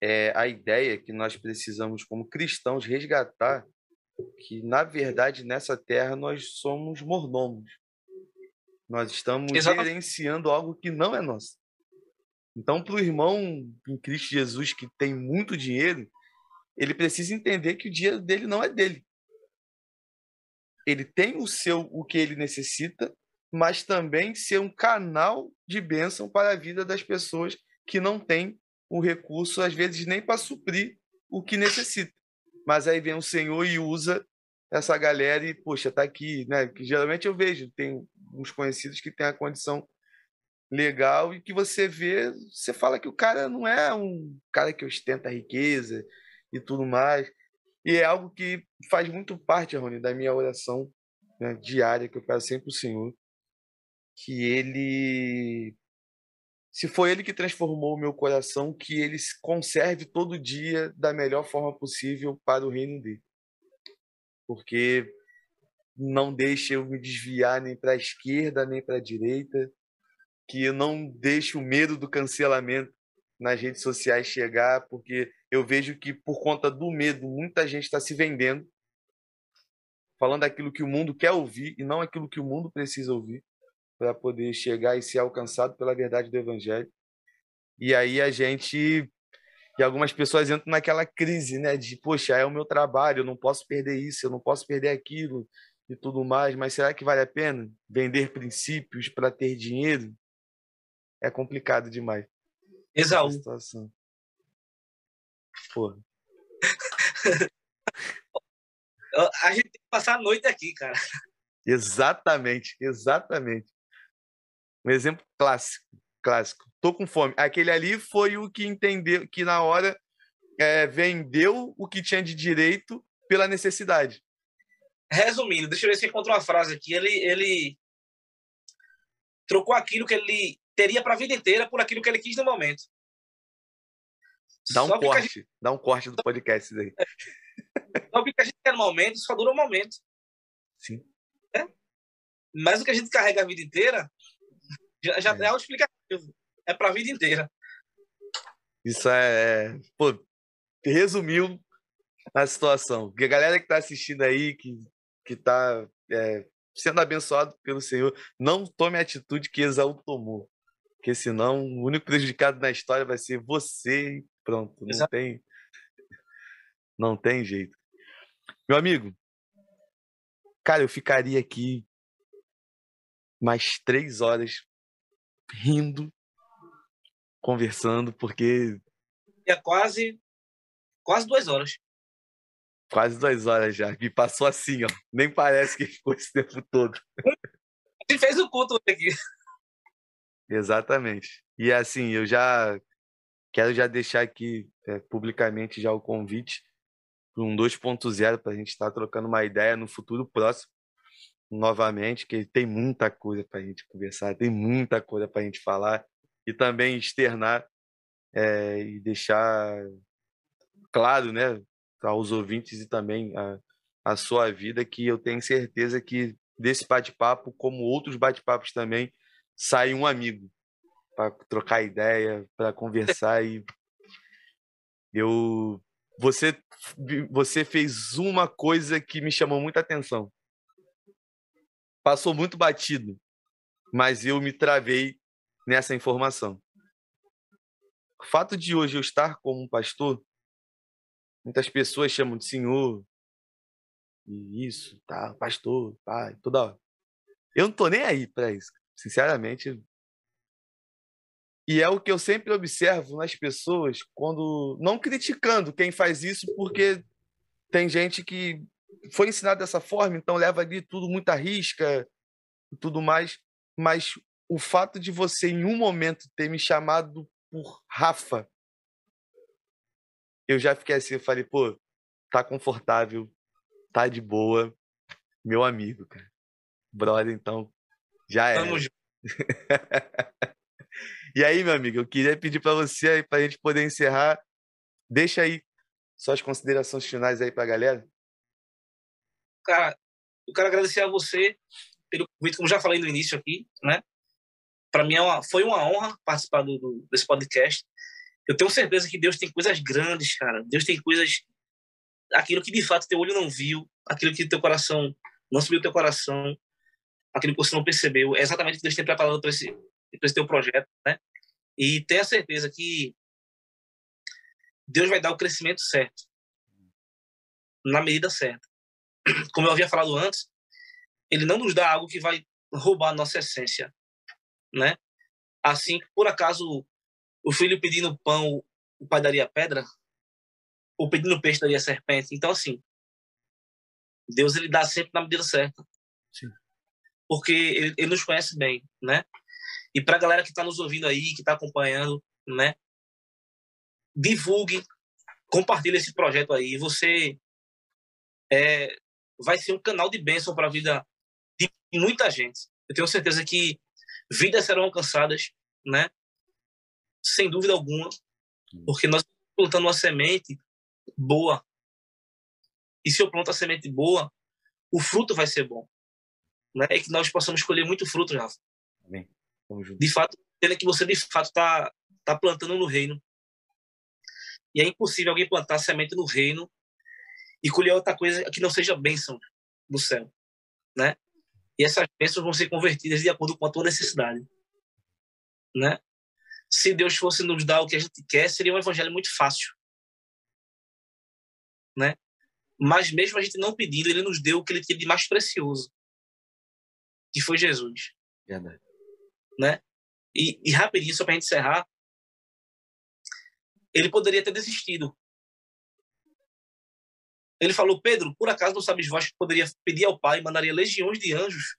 é a ideia que nós precisamos, como cristãos, resgatar que, na verdade, nessa terra nós somos mordomos. Nós estamos Exatamente. gerenciando algo que não é nosso. Então, para o irmão em Cristo Jesus que tem muito dinheiro, ele precisa entender que o dinheiro dele não é dele. Ele tem o seu, o que ele necessita, mas também ser um canal de bênção para a vida das pessoas que não têm o recurso, às vezes nem para suprir o que necessita. Mas aí vem o Senhor e usa essa galera e, poxa, tá aqui, né? Que geralmente eu vejo, tem uns conhecidos que têm a condição legal e que você vê, você fala que o cara não é um cara que ostenta riqueza e tudo mais. E é algo que faz muito parte, Rony, da minha oração né, diária que eu peço sempre o Senhor, que ele se foi ele que transformou o meu coração, que ele conserve todo dia da melhor forma possível para o reino dele. Porque não deixe eu me desviar nem para a esquerda nem para a direita, que não deixe o medo do cancelamento nas redes sociais chegar, porque eu vejo que por conta do medo muita gente está se vendendo, falando aquilo que o mundo quer ouvir e não aquilo que o mundo precisa ouvir para poder chegar e ser alcançado pela verdade do evangelho. E aí a gente e algumas pessoas entram naquela crise, né, de poxa, é o meu trabalho, eu não posso perder isso, eu não posso perder aquilo e tudo mais, mas será que vale a pena vender princípios para ter dinheiro? É complicado demais. Exaú. Situação. Porra. a gente tem que passar a noite aqui, cara. Exatamente, exatamente. Um exemplo clássico, clássico. Tô com fome. Aquele ali foi o que entendeu, que na hora é, vendeu o que tinha de direito pela necessidade. Resumindo, deixa eu ver se eu encontro uma frase aqui. Ele, ele trocou aquilo que ele teria para a vida inteira por aquilo que ele quis no momento. Dá um corte, gente... dá um corte do podcast aí. Só que a gente quer no momento só dura um momento. Sim. É? Mas o que a gente carrega a vida inteira já, já é, é explicativo. É para a vida inteira. Isso é, é. Pô, resumiu a situação. Porque a galera que está assistindo aí, que, que tá é, sendo abençoado pelo Senhor, não tome a atitude que Esaú tomou. Porque senão o único prejudicado na história vai ser você. Pronto, não Exato. tem. Não tem jeito. Meu amigo, cara, eu ficaria aqui mais três horas rindo, conversando, porque. É quase. Quase duas horas. Quase duas horas já. Me passou assim, ó. Nem parece que ficou esse tempo todo. A gente fez o culto aqui. Exatamente. E assim, eu já quero já deixar aqui é, publicamente já o convite para um 2.0 para a gente estar tá trocando uma ideia no futuro próximo novamente, que tem muita coisa para a gente conversar, tem muita coisa para a gente falar e também externar é, e deixar claro, né, aos ouvintes e também a, a sua vida que eu tenho certeza que desse bate-papo, como outros bate-papos também, sai um amigo para trocar ideia, para conversar e eu você você fez uma coisa que me chamou muita atenção passou muito batido, mas eu me travei nessa informação. O fato de hoje eu estar como um pastor, muitas pessoas chamam de senhor, e isso, tá, pastor, pai, toda hora. Eu não tô nem aí para isso, sinceramente. E é o que eu sempre observo nas pessoas quando não criticando quem faz isso, porque tem gente que foi ensinado dessa forma, então leva ali tudo muita risca e tudo mais. Mas o fato de você, em um momento, ter me chamado por Rafa, eu já fiquei assim, eu falei, pô, tá confortável, tá de boa, meu amigo, cara. Brother, então, já é. Vamos. e aí, meu amigo, eu queria pedir para você, para a gente poder encerrar, deixa aí suas considerações finais aí para a galera. Cara, eu quero agradecer a você pelo convite, como já falei no início aqui, né? Para mim é uma, foi uma honra participar do, do, desse podcast. Eu tenho certeza que Deus tem coisas grandes, cara. Deus tem coisas aquilo que de fato teu olho não viu, aquilo que teu coração não subiu teu coração, aquilo que você não percebeu, é exatamente o que Deus tem preparado para esse, esse teu projeto, né? E tenha certeza que Deus vai dar o crescimento certo, na medida certa como eu havia falado antes, ele não nos dá algo que vai roubar a nossa essência, né? Assim, por acaso o filho pedindo pão, o pai daria pedra, ou pedindo peixe daria serpente. Então, assim, Deus ele dá sempre na medida certa. Sim. Porque ele, ele nos conhece bem, né? E para a galera que está nos ouvindo aí, que está acompanhando, né? Divulgue, compartilhe esse projeto aí. Você é, vai ser um canal de bênção para a vida de muita gente. Eu tenho certeza que vidas serão alcançadas, né? Sem dúvida alguma, porque nós estamos plantando uma semente boa. E se eu planto a semente boa, o fruto vai ser bom. Né? E que nós possamos colher muito fruto, Rafa. Amém. De fato, é que você de fato está tá plantando no reino. E é impossível alguém plantar semente no reino e colher outra coisa que não seja bênção do céu, né? E essas bênçãos vão ser convertidas de acordo com a tua necessidade, né? Se Deus fosse nos dar o que a gente quer, seria um evangelho muito fácil, né? Mas mesmo a gente não pedindo, ele nos deu o que ele tinha de mais precioso, que foi Jesus. Verdade. Né? E, e rapidinho, só para gente encerrar, ele poderia ter desistido. Ele falou, Pedro, por acaso não sabes vós que poderia pedir ao Pai, mandaria legiões de anjos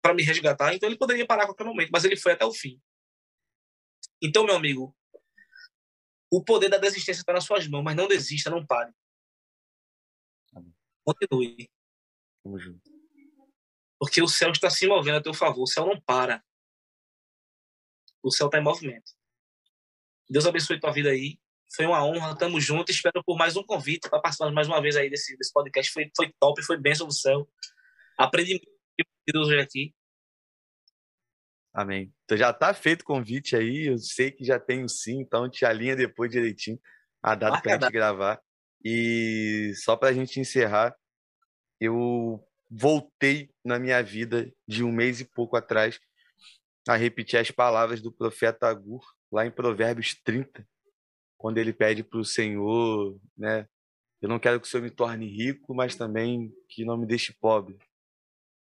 para me resgatar? Então ele poderia parar a qualquer momento, mas ele foi até o fim. Então, meu amigo, o poder da desistência está nas suas mãos, mas não desista, não pare. Continue. Vamos junto. Porque o céu está se movendo a teu favor. O céu não para. O céu está em movimento. Deus abençoe tua vida aí. Foi uma honra. Tamo junto. Espero por mais um convite para participar mais uma vez aí desse, desse podcast. Foi, foi top, foi bênção do céu. Aprendi muito hoje aqui. Amém. Então já tá feito o convite aí. Eu sei que já tem o sim, então te alinha depois direitinho a data para a gente gravar. E só para a gente encerrar, eu voltei na minha vida de um mês e pouco atrás a repetir as palavras do profeta Agur, lá em Provérbios 30, quando ele pede para o Senhor, né? Eu não quero que o Senhor me torne rico, mas também que não me deixe pobre.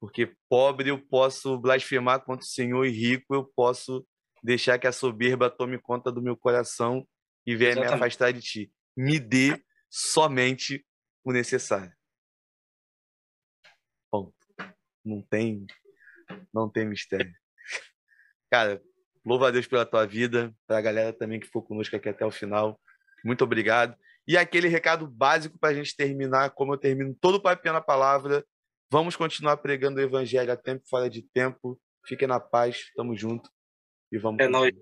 Porque pobre eu posso blasfemar contra o Senhor e rico eu posso deixar que a soberba tome conta do meu coração e venha Exatamente. me afastar de ti. Me dê somente o necessário. Não tem, não tem mistério. Cara, louva a Deus pela tua vida, para a galera também que ficou conosco aqui até o final. Muito obrigado. E aquele recado básico para a gente terminar, como eu termino todo o papel na palavra. Vamos continuar pregando o evangelho a tempo e fora de tempo. Fiquem na paz, tamo junto e vamos. É nóis.